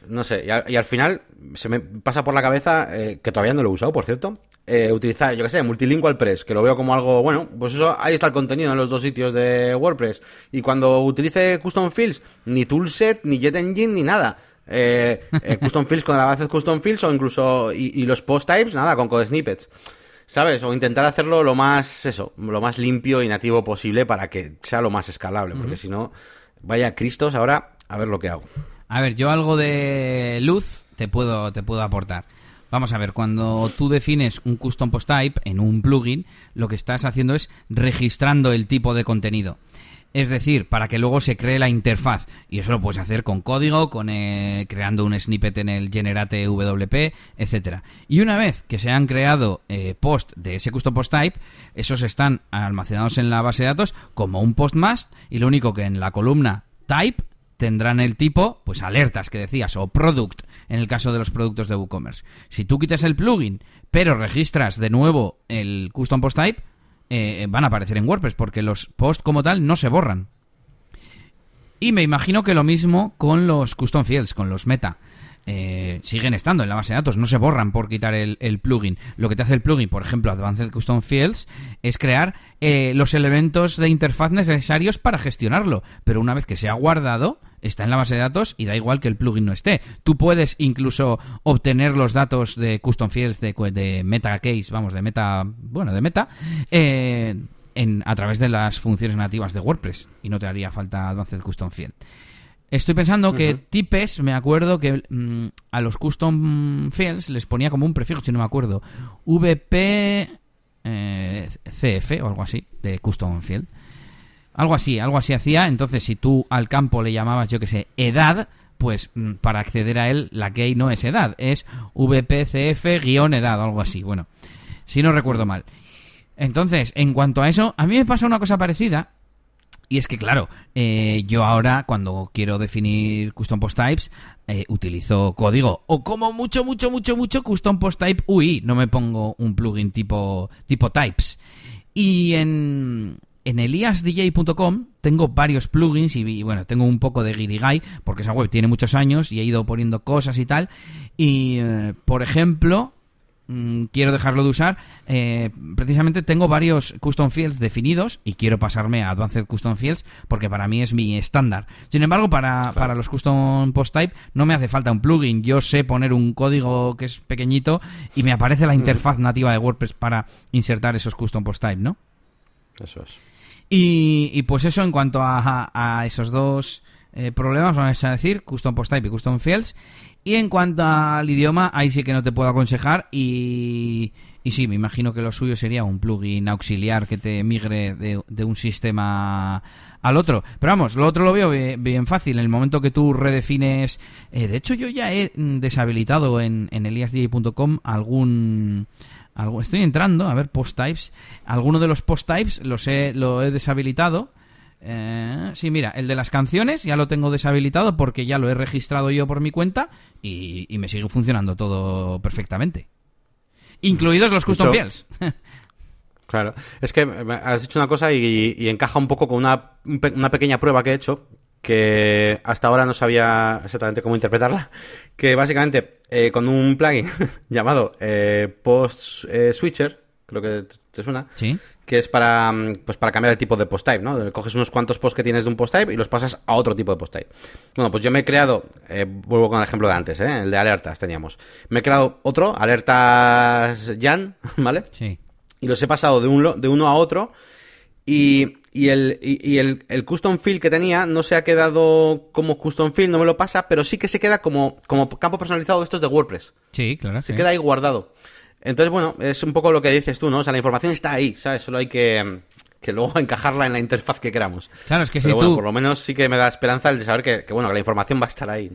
no sé, y al, y al final se me pasa por la cabeza, eh, que todavía no lo he usado, por cierto, eh, utilizar, yo que sé, Multilingual Press, que lo veo como algo, bueno, pues eso, ahí está el contenido en los dos sitios de WordPress. Y cuando utilice Custom Fields, ni Toolset, ni JetEngine, ni nada. Eh, eh, custom Fields con el avance de Custom Fields o incluso, y, y los post types, nada, con code snippets. ¿Sabes? O intentar hacerlo lo más, eso, lo más limpio y nativo posible para que sea lo más escalable, porque si no, vaya Cristos, ahora a ver lo que hago. A ver, yo algo de luz te puedo, te puedo aportar. Vamos a ver, cuando tú defines un custom post type en un plugin, lo que estás haciendo es registrando el tipo de contenido. Es decir, para que luego se cree la interfaz. Y eso lo puedes hacer con código, con eh, creando un snippet en el generate WP, etcétera. Y una vez que se han creado eh, post de ese custom post type, esos están almacenados en la base de datos como un post más y lo único que en la columna type tendrán el tipo, pues alertas que decías, o product, en el caso de los productos de WooCommerce. Si tú quitas el plugin, pero registras de nuevo el custom post type, eh, van a aparecer en WordPress, porque los posts como tal no se borran. Y me imagino que lo mismo con los custom fields, con los meta. Eh, siguen estando en la base de datos, no se borran por quitar el, plugin. Lo que te hace el plugin, por ejemplo, Advanced Custom Fields, es crear eh, los elementos de interfaz necesarios para gestionarlo. Pero una vez que se ha guardado, está en la base de datos y da igual que el plugin no esté. Tú puedes incluso obtener los datos de Custom Fields de, de Meta Case, vamos, de Meta, bueno, de Meta, eh, en, a través de las funciones nativas de WordPress y no te haría falta Advanced Custom Field. Estoy pensando que uh -huh. tipes, me acuerdo que mmm, a los custom fields les ponía como un prefijo, si no me acuerdo, VP eh, CF o algo así, de custom field. Algo así, algo así hacía. Entonces, si tú al campo le llamabas, yo que sé, edad, pues mm, para acceder a él, la key no es edad, es VPCF-edad o algo así. Bueno, si no recuerdo mal. Entonces, en cuanto a eso, a mí me pasa una cosa parecida y es que, claro, eh, yo ahora cuando quiero definir custom post types eh, utilizo código o como mucho, mucho, mucho, mucho custom post type UI. No me pongo un plugin tipo, tipo types. Y en, en eliasdj.com tengo varios plugins y, y, bueno, tengo un poco de guirigay porque esa web tiene muchos años y he ido poniendo cosas y tal. Y, eh, por ejemplo, Mm, quiero dejarlo de usar. Eh, precisamente tengo varios custom fields definidos y quiero pasarme a Advanced Custom Fields porque para mí es mi estándar. Sin embargo, para, claro. para los custom post type no me hace falta un plugin. Yo sé poner un código que es pequeñito y me aparece la interfaz nativa de WordPress para insertar esos custom post type, ¿no? Eso es. Y, y pues eso en cuanto a, esos dos eh, problemas, vamos a decir, custom post type y custom fields. Y en cuanto al idioma, ahí sí que no te puedo aconsejar y, y sí, me imagino que lo suyo sería un plugin auxiliar que te migre de, un sistema al otro. Pero vamos, lo otro lo veo bien, fácil. En el momento que tú redefines... Eh, de hecho, yo ya he mm, deshabilitado en, en eliasdj.com algún... Algo, estoy entrando, a ver, post types. Alguno de los post types los he, lo he deshabilitado eh, sí, mira, el de las canciones ya lo tengo deshabilitado porque ya lo he registrado yo por mi cuenta y, me sigue funcionando todo perfectamente. Incluidos los custom fields. <laughs> claro, es que has dicho una cosa y, encaja un poco con una, una pequeña prueba que he hecho que hasta ahora no sabía exactamente cómo interpretarla, que básicamente eh, con un plugin <laughs> llamado eh, Post eh, Switcher, creo que te suena, ¿Sí? que es para, mm, pues para cambiar el tipo de post type, ¿no? Coges unos cuantos posts que tienes de un post type y los pasas a otro tipo de post type. Bueno, pues yo me he creado, eh, vuelvo con el ejemplo de antes, ¿eh? el de alertas teníamos. Me he creado otro, alertas Jan, <laughs> ¿vale? Sí. Y los he pasado de, un, de uno a otro y, y, el, y, el, el, custom field que tenía no se ha quedado como custom field, no me lo pasa, pero sí que se queda como, como campo personalizado de estos de WordPress. Sí, claro. Se queda ahí guardado. Entonces, bueno, es un poco lo que dices tú, ¿no? O sea, la información está ahí, ¿sabes? Solo hay que, que luego <laughs> encajarla en la interfaz que queramos. Claro, es que Pero si bueno, tú... por lo menos sí que me da esperanza el de saber que, bueno, que la información va a estar ahí.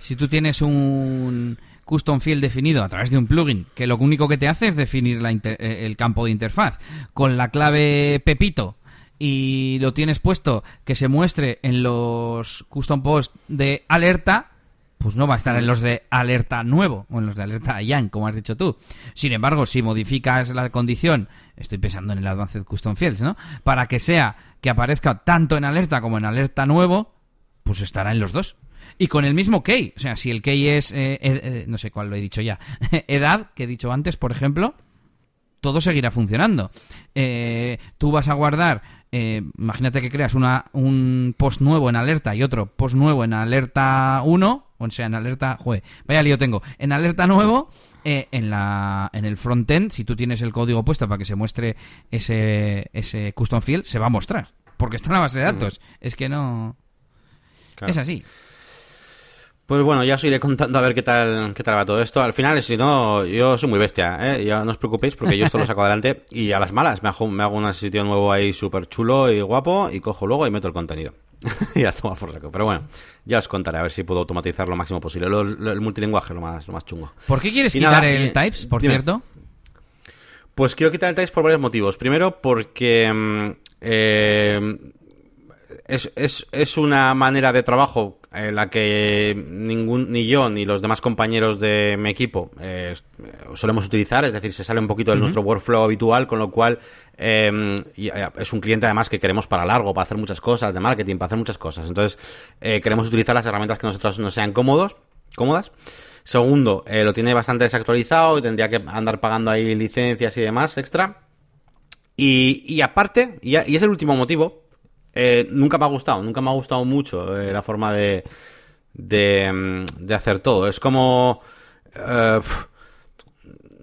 Si tú tienes un custom field definido a través de un plugin que lo único que te hace es definir la eh, el campo de interfaz con la clave Pepito y lo tienes puesto que se muestre en los custom posts de alerta, pues no va a estar en los de alerta nuevo o en los de alerta young, como has dicho tú. Sin embargo, si modificas la condición, estoy pensando en el Advanced Custom Fields, ¿no? Para que sea que aparezca tanto en alerta como en alerta nuevo, pues estará en los dos. Y con el mismo key, o sea, si el key es, eh, eh, no sé cuál lo he dicho ya, <laughs> edad, que he dicho antes, por ejemplo, todo seguirá funcionando. Eh, tú vas a guardar, imagínate que creas una, un post nuevo en alerta y otro post nuevo en alerta 1, o sea, en alerta, joder, vaya lío tengo. En alerta nuevo, eh, en la en el frontend, si tú tienes el código puesto para que se muestre ese, ese custom field, se va a mostrar. Porque está en la base de datos. Es que no... Es así. Pues bueno, ya os iré contando a ver qué tal, qué tal va todo esto. Al final, si no, yo soy muy bestia, ¿eh? Ya no os preocupéis porque yo esto lo saco adelante y a las malas me hago, me hago un sitio nuevo ahí súper chulo y guapo y cojo luego y meto el contenido. <laughs> y a tomar por saco. Pero bueno, ya os contaré a ver si puedo automatizar lo máximo posible. el multilingüaje lo más, lo más chungo. ¿Por qué quieres quitar el types, por cierto? Pues quiero quitar el types por varios motivos. Primero, porque mm, eh, es, es, es, una manera de trabajo en la que ningún, ni yo ni los demás compañeros de mi equipo eh, solemos utilizar, es decir, se sale un poquito de nuestro workflow habitual, con lo cual em, eh, es un cliente además que queremos para largo, para hacer muchas cosas de marketing, para hacer muchas cosas. Entonces, eh, queremos utilizar las herramientas que nosotros nos sean cómodos, cómodas. Segundo, lo tiene bastante desactualizado y tendría que andar pagando ahí licencias y demás extra. Y, y aparte, y es el último motivo, eh, nunca me ha gustado, nunca me ha gustado mucho eh, la forma de, de, mm, de, hacer todo. Es como... Eh,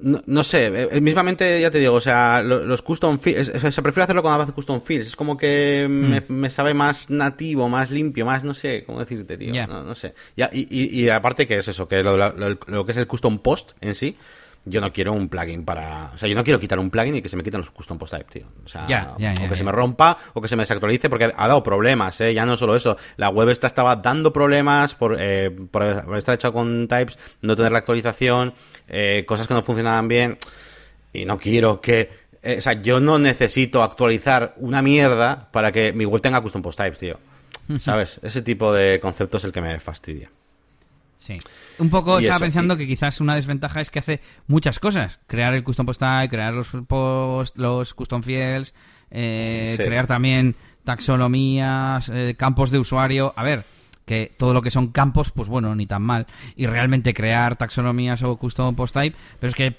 no, sé, mismamente ya te digo, o sea, los, custom fields, se prefiere hacerlo con base custom fields, es como que mm. me, sabe más nativo, más limpio, más, no sé, cómo decirte, tío, no, sé. y, y, aparte que es eso, que lo, que es el custom post en sí, yo no quiero un plugin para. O sea, yo no quiero quitar un plugin y que se me quiten los custom post type, tío. O sea, o que se me rompa o que se me desactualice porque ha dado problemas, ¿eh? Ya no solo eso. La web esta estaba dando problemas por, eh, por estar hecha con types, no tener la actualización, eh, cosas que no funcionaban bien. Y no quiero que. Eh, o sea, yo no necesito actualizar una mierda para que mi web tenga custom post types, tío. ¿Sabes? Ese tipo de concepto es el que me fastidia. Sí. Un poco estaba pensando que quizás una desventaja es que hace muchas cosas. Crear el custom post type, crear los post, los custom fields, eh, crear también taxonomías, eh, campos de usuario. A ver, que todo lo que son campos, pues bueno, ni tan mal. Y realmente crear taxonomías o custom post type, pero es que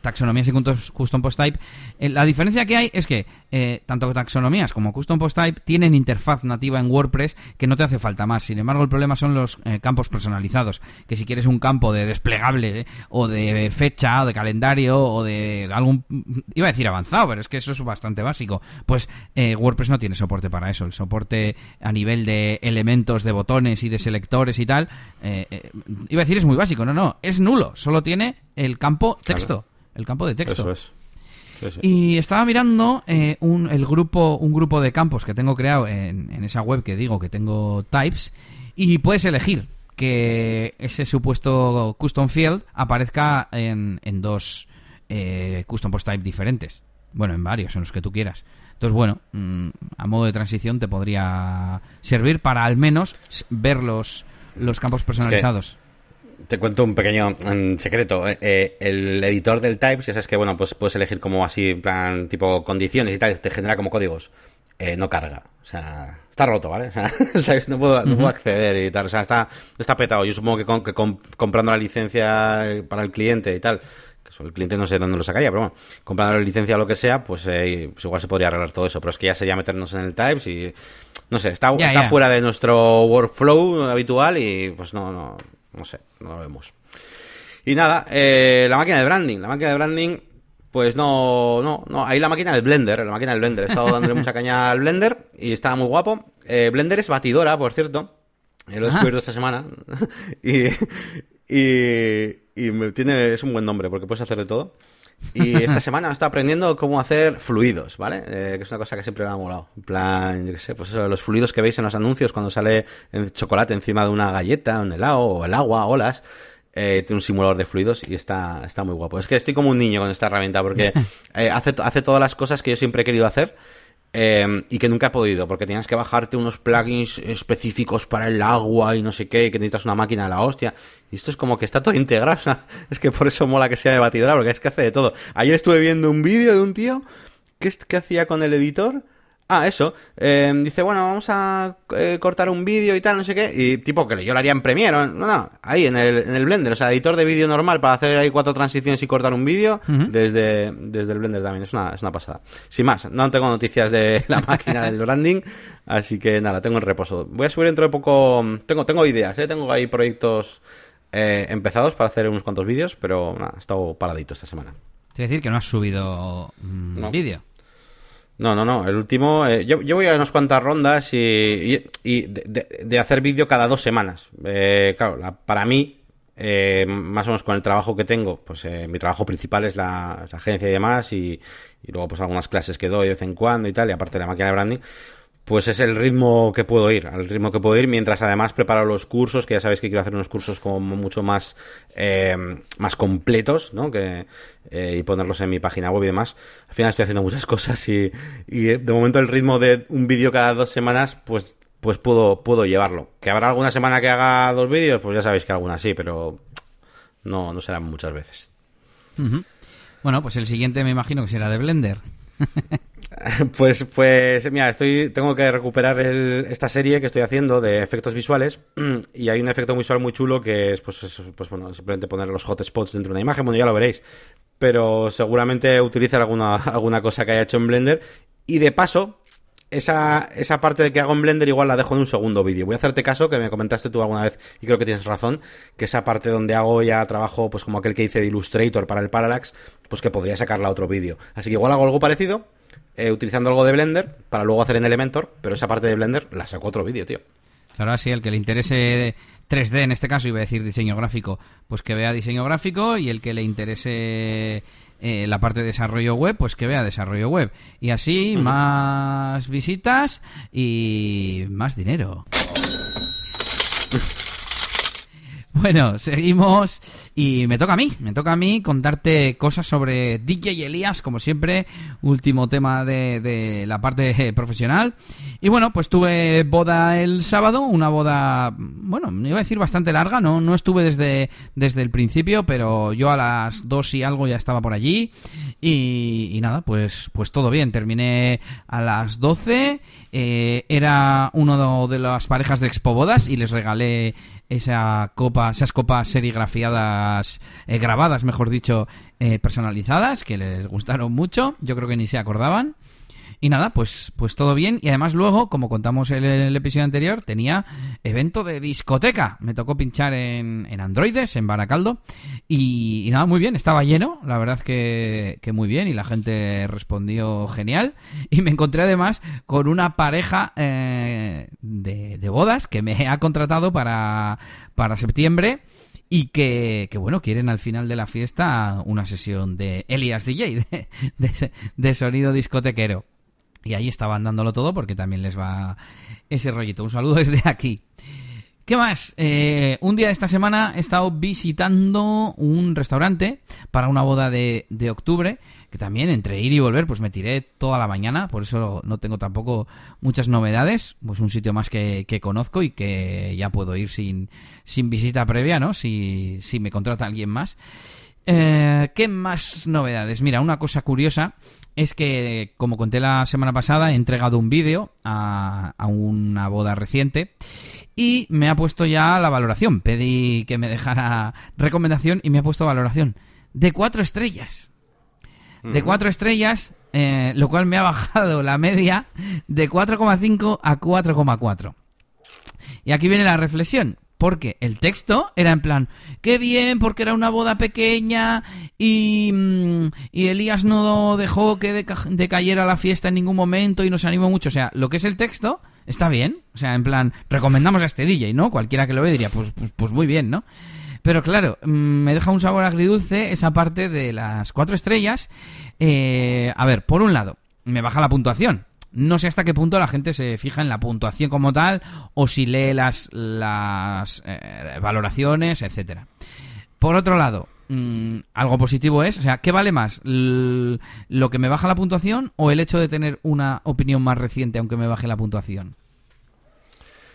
taxonomías y custom post type. Eh, la diferencia que hay es que eh, tanto taxonomías como custom post type tienen interfaz nativa en WordPress que no te hace falta más. Sin embargo, el problema son los eh, campos personalizados. Que si quieres un campo de desplegable o de fecha o de calendario o de algún... Iba a decir avanzado, pero es que eso es bastante básico. Pues WordPress no tiene soporte para eso. El soporte a nivel de elementos, de botones y de selectores y tal, iba a decir es muy básico. No, no, es nulo. Solo tiene el campo texto el campo de texto. Eso es. Y estaba mirando eh, un, el grupo, un grupo de campos que tengo creado en, esa web que digo que tengo types y puedes elegir que ese supuesto custom field aparezca en, en dos eh, custom post type diferentes. Bueno, en varios, en los que tú quieras. Entonces, bueno, mm, a modo de transición te podría servir para al menos ver los, los campos personalizados te cuento un pequeño secreto. Eh, eh, el editor del Types, ya sabes que, bueno, pues puedes elegir como así, en plan, tipo condiciones y tal, te genera como códigos. Eh, no carga. O sea, está roto, ¿vale? <laughs> <laughs> O sea, no, puedo, acceder y tal. O sea, está, está petado. Yo supongo que, comprando la licencia para el cliente y tal, que el cliente no sé dónde lo sacaría, pero bueno, comprando la licencia o lo que sea, pues, pues, igual se podría arreglar todo eso. Pero es que ya sería meternos en el Types y, no sé, está, está fuera de nuestro workflow habitual y pues no, no, no sé, no lo vemos. Y nada, eh, la máquina de branding. La máquina de branding, pues no, no, no. Ahí la máquina del Blender, la máquina del Blender. He estado dándole mucha caña al Blender y estaba muy guapo. Eh, Blender es batidora, por cierto. Eh, lo he descubierto esta semana. <laughs> y, y, y tiene, es un buen nombre porque puedes hacer de todo. Y esta semana estado aprendiendo cómo hacer fluidos, ¿vale? Eh, que es una cosa que siempre me ha molado. En plan, yo qué sé, pues eso, los fluidos que veis en los anuncios cuando sale el chocolate encima de una galleta, un helado, o el agua, olas. Eh, tiene un simulador de fluidos y está, está muy guapo. Es que estoy como un niño con esta herramienta porque <laughs> eh, hace, hace todas las cosas que yo siempre he querido hacer Em, y que nunca he podido, porque tenías que bajarte unos plugins específicos para el agua y no sé qué, que necesitas una máquina de la hostia. Y esto es como que está todo integrado. <laughs> es que por eso mola que sea de batidora, porque es que hace de todo. Ayer estuve viendo un vídeo de un tío que, que hacía con el editor Ah, eso. Em, dice, bueno, vamos a eh, cortar un vídeo y tal, no sé qué. Y tipo que yo lo haría en Premiere. No, no, ahí en el, en el Blender. O sea, editor de vídeo normal para hacer ahí cuatro transiciones y cortar un vídeo desde, desde el Blender también. Es una, es una pasada. Sin más, no tengo noticias de <laughs> la máquina del branding. Así que nada, tengo en reposo. Voy a subir dentro de poco. Tengo, tengo ideas, ¿eh? Tengo ahí proyectos eh, empezados para hacer unos cuantos vídeos, pero nada, he estado paradito esta semana. Es decir, que no has subido un vídeo. No, no, no. El último. Eh, yo, voy a unas cuantas rondas y, y, de, hacer vídeo cada dos semanas. Eh, claro, para mí, eh, más o menos con el trabajo que tengo, pues mi trabajo principal es la, agencia y demás, y, y, luego pues algunas clases que doy de vez en cuando y tal, y aparte de la máquina de branding pues es el ritmo que puedo ir, al ritmo que puedo ir, mientras además preparo los cursos, que ya sabéis que quiero hacer unos cursos como mucho más, eh, más completos, ¿no? Que, eh, y ponerlos en mi página web y demás. Al final estoy haciendo muchas <laughs> cosas y, y de momento el ritmo de un vídeo cada dos semanas, pues, pues puedo, puedo llevarlo. Que habrá alguna semana que haga dos vídeos, pues ya sabéis que alguna sí, pero no, no serán muchas veces. Bueno, pues el siguiente me imagino que será de Blender. <laughs> <laughs> Pues, pues, mira, estoy, tengo que recuperar esta serie que estoy haciendo de efectos visuales <clears throat> y hay un efecto visual muy chulo que es, pues, pues bueno, simplemente poner los hotspots dentro de una imagen, bueno, ya lo veréis, pero seguramente utilice alguna, <laughs> alguna cosa que haya hecho en Blender y de paso, esa, esa parte de que hago en Blender igual la dejo en un segundo vídeo. Voy a hacerte caso, que me comentaste tú alguna vez, y creo que tienes razón, que esa parte donde hago ya trabajo, pues como aquel que hice de Illustrator para el Parallax, pues que podría sacarla a otro vídeo. Así que igual hago algo parecido, eh, utilizando algo de Blender para luego hacer en Elementor, pero esa parte de Blender la saco otro vídeo, tío. Claro, así el que le interese 3D en este caso, iba a decir diseño gráfico, pues que vea diseño gráfico y el que le interese eh, la parte de desarrollo web, pues que vea desarrollo web. Y así más visitas y más dinero. <laughs> Bueno, seguimos y me toca a mí, me toca a mí contarte cosas sobre DJ Elías, como siempre, último tema de, de la parte <laughs> profesional. Y bueno, pues tuve boda el sábado, una boda, bueno, iba a decir bastante larga, no, no estuve desde, desde el principio, pero yo a las dos y algo ya estaba por allí. Y, nada, pues, pues todo bien, terminé a las doce, eh, era uno de las parejas de Expo Bodas y les regalé esa copa, esas copas serigrafiadas, eh, grabadas, mejor dicho, eh, personalizadas, que les gustaron mucho. Yo creo que ni se acordaban. Y nada, pues, pues todo bien. Y además luego, como contamos en el, episodio anterior, tenía evento de discoteca. Me tocó pinchar en, en Androides, en Baracaldo. Y, nada, muy bien, estaba lleno. La verdad que, que muy bien. Y la gente respondió genial. Y me encontré además con una pareja eh, de, bodas que me ha contratado para, para septiembre y que, que, bueno, quieren al final de la fiesta una sesión de Elias DJ, <laughs> de, de, sonido discotequero. Y ahí estaban dándolo todo porque también les va ese rollito. Un saludo desde aquí. ¿Qué más? Eh, un día de esta semana he estado visitando un restaurante para una boda de, de, octubre, que también entre ir y volver pues me tiré toda la mañana, por eso no tengo tampoco muchas novedades, pues un sitio más que, que conozco y que ya puedo ir sin, sin visita previa, ¿no? Si, si me contrata alguien más. Eh, ¿Qué más novedades? Mira, una cosa curiosa es que, como conté la semana pasada, he entregado un vídeo a, a, una boda reciente y me ha puesto ya la valoración. Pedí que me dejara recomendación y me ha puesto valoración de cuatro estrellas. De cuatro estrellas, eh, lo cual me ha bajado la media de 4,5 a 4,4. Y aquí viene la reflexión porque el texto era en plan, qué bien, porque era una boda pequeña y, y Elías no dejó que decayera la fiesta en ningún momento y nos animó mucho. O sea, lo que es el texto está bien. O sea, en plan, recomendamos a este DJ, ¿no? Cualquiera que lo ve diría, pues, pues, pues muy bien, ¿no? Pero claro, me deja un sabor agridulce esa parte de las cuatro estrellas. Eh, a ver, por un lado, me baja la puntuación. No sé hasta qué punto la gente se fija en la puntuación como tal o si lee las, las eh, valoraciones, etcétera. Por otro lado, mmm, algo positivo es, o sea, ¿qué vale más? ¿Lo que me baja la puntuación o el hecho de tener una opinión más reciente aunque me baje la puntuación?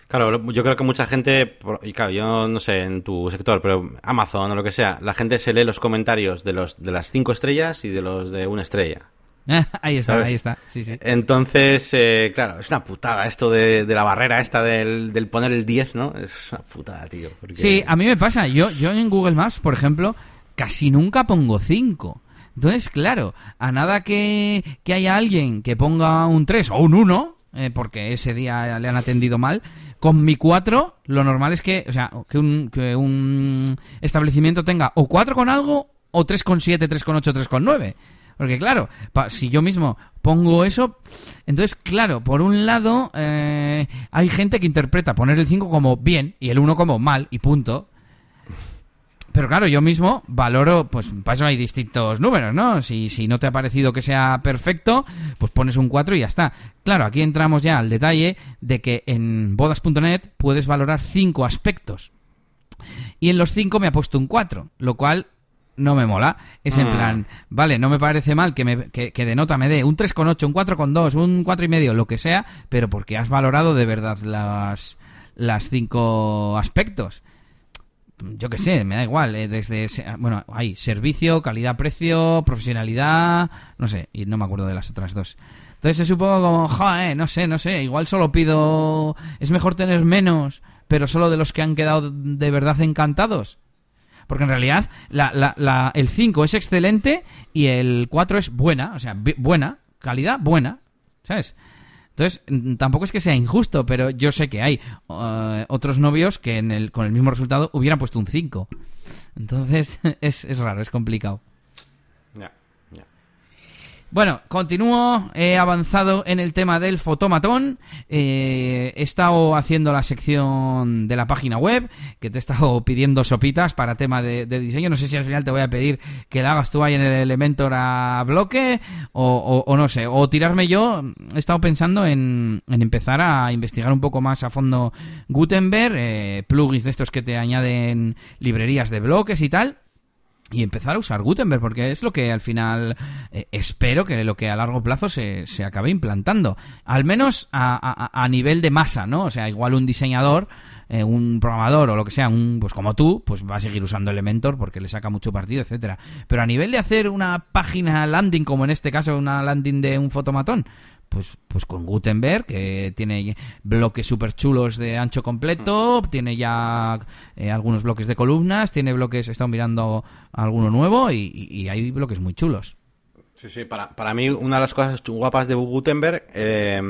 Claro, yo creo que mucha gente, y claro, yo no sé en tu sector, pero Amazon o lo que sea, la gente se lee los comentarios de los de las cinco estrellas y de los de una estrella. <laughs> ahí está, ¿sabes? ahí está. Sí, sí. Entonces, eh, claro, es una putada esto de, de la barrera esta del, del, poner el 10, ¿no? Es una putada, tío. Porque... Sí, a mí me pasa. Yo, yo en Google Maps, por ejemplo, casi nunca pongo 5. Entonces, claro, a nada que, que haya alguien que ponga un 3 o un 1, eh, porque ese día le han atendido mal, con mi 4, lo normal es que, o sea, que un, que un establecimiento tenga o 4 con algo o 3,7, 3,8, 3,9. Porque claro, si yo mismo pongo eso, entonces claro, por un lado eh, hay gente que interpreta poner el 5 como bien y el 1 como mal y punto. Pero claro, yo mismo valoro, pues para eso hay distintos números, ¿no? Si, si no te ha parecido que sea perfecto, pues pones un 4 y ya está. Claro, aquí entramos ya al detalle de que en bodas.net puedes valorar 5 aspectos. Y en los 5 me ha puesto un 4, lo cual no me mola. Es en plan, vale, no me parece mal que, me, que, que de nota me dé un 3,8, un 4,2, un 4,5, lo que sea, pero porque has valorado de verdad las, las cinco aspectos yo qué sé, me da igual, eh, desde, bueno, hay servicio, calidad, precio, profesionalidad, no sé, y no me acuerdo de las otras dos. Entonces es un poco como, joder, no sé, no sé, igual solo pido, es mejor tener menos, pero solo de los que han quedado de verdad encantados. Porque en realidad la, la, la, el 5 es excelente y el 4 es buena, o sea, buena, calidad buena, ¿sabes? Entonces, tampoco es que sea injusto, pero yo sé que hay uh, otros novios que en el, con el mismo resultado hubieran puesto un 5. Entonces, <laughs> es, es raro, es complicado. Bueno, continúo, he avanzado en el tema del fotomatón, eh, he estado haciendo la sección de la página web, que te he estado <laughs> pidiendo sopitas para tema de, diseño, no sé si al final te voy a pedir que la hagas tú ahí en el Elementor a bloque, o, o, o no sé, o tirarme yo, he estado pensando en, en, empezar a investigar un poco más a fondo Gutenberg, eh, plugins de estos que te añaden librerías de bloques y tal, y empezar a usar Gutenberg, porque es lo que al final eh, espero que lo que a largo plazo se, se acabe implantando. Al menos a, a, nivel de masa, ¿no? O sea, igual un diseñador, eh, un programador o lo que sea, un, pues como tú, pues va a seguir usando Elementor porque le saca mucho partido, etcétera. Pero a nivel de hacer una página landing, como en este caso una landing de un fotomatón, pues, pues con Gutenberg, que tiene bloques súper chulos de ancho completo, tiene ya eh, algunos bloques de columnas, tiene bloques, he estado mirando alguno nuevo y, y hay bloques muy chulos. Sí, sí, para, para mí una de las cosas guapas de Gutenberg, eh,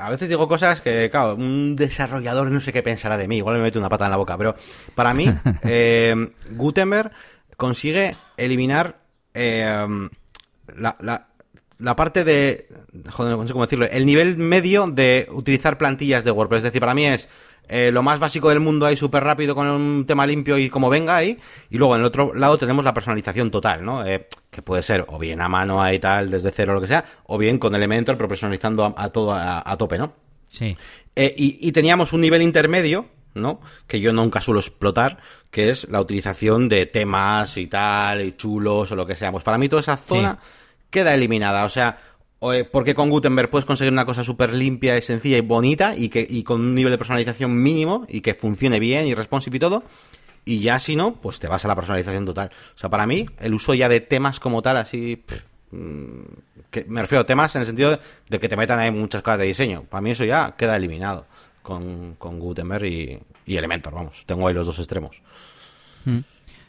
a veces digo cosas que, claro, un desarrollador no sé qué pensará de mí, igual me mete una pata en la boca, pero para mí <laughs> eh, Gutenberg consigue eliminar eh, la, la, la, parte de, joder, no sé cómo decirlo, el nivel medio de utilizar plantillas de WordPress. Es decir, para mí es eh, lo más básico del mundo ahí súper rápido con un tema limpio y como venga ahí. Y luego en el otro lado tenemos la personalización total, ¿no? Eh, que puede ser o bien a mano ahí tal, desde cero o lo que sea, o bien con Elementor, pero personalizando a, todo a, tope, ¿no? Sí. Eh, y, teníamos un nivel intermedio, ¿no? Que yo nunca suelo explotar, que es la utilización de temas y tal, y chulos o lo que sea. Pues para mí toda esa zona queda eliminada. O sea, porque con Gutenberg puedes conseguir una cosa súper limpia y sencilla y bonita y, que, y con un nivel de personalización mínimo y que funcione bien y responsive y todo. Y ya si no, pues te vas a la personalización total. O sea, para mí, el uso ya de temas como tal, así... Mm, que me refiero a temas en el sentido de, que te metan ahí muchas cosas de diseño. Para mí eso ya queda eliminado con, con Gutenberg y, Elementor, vamos. Tengo ahí los dos extremos. Mm.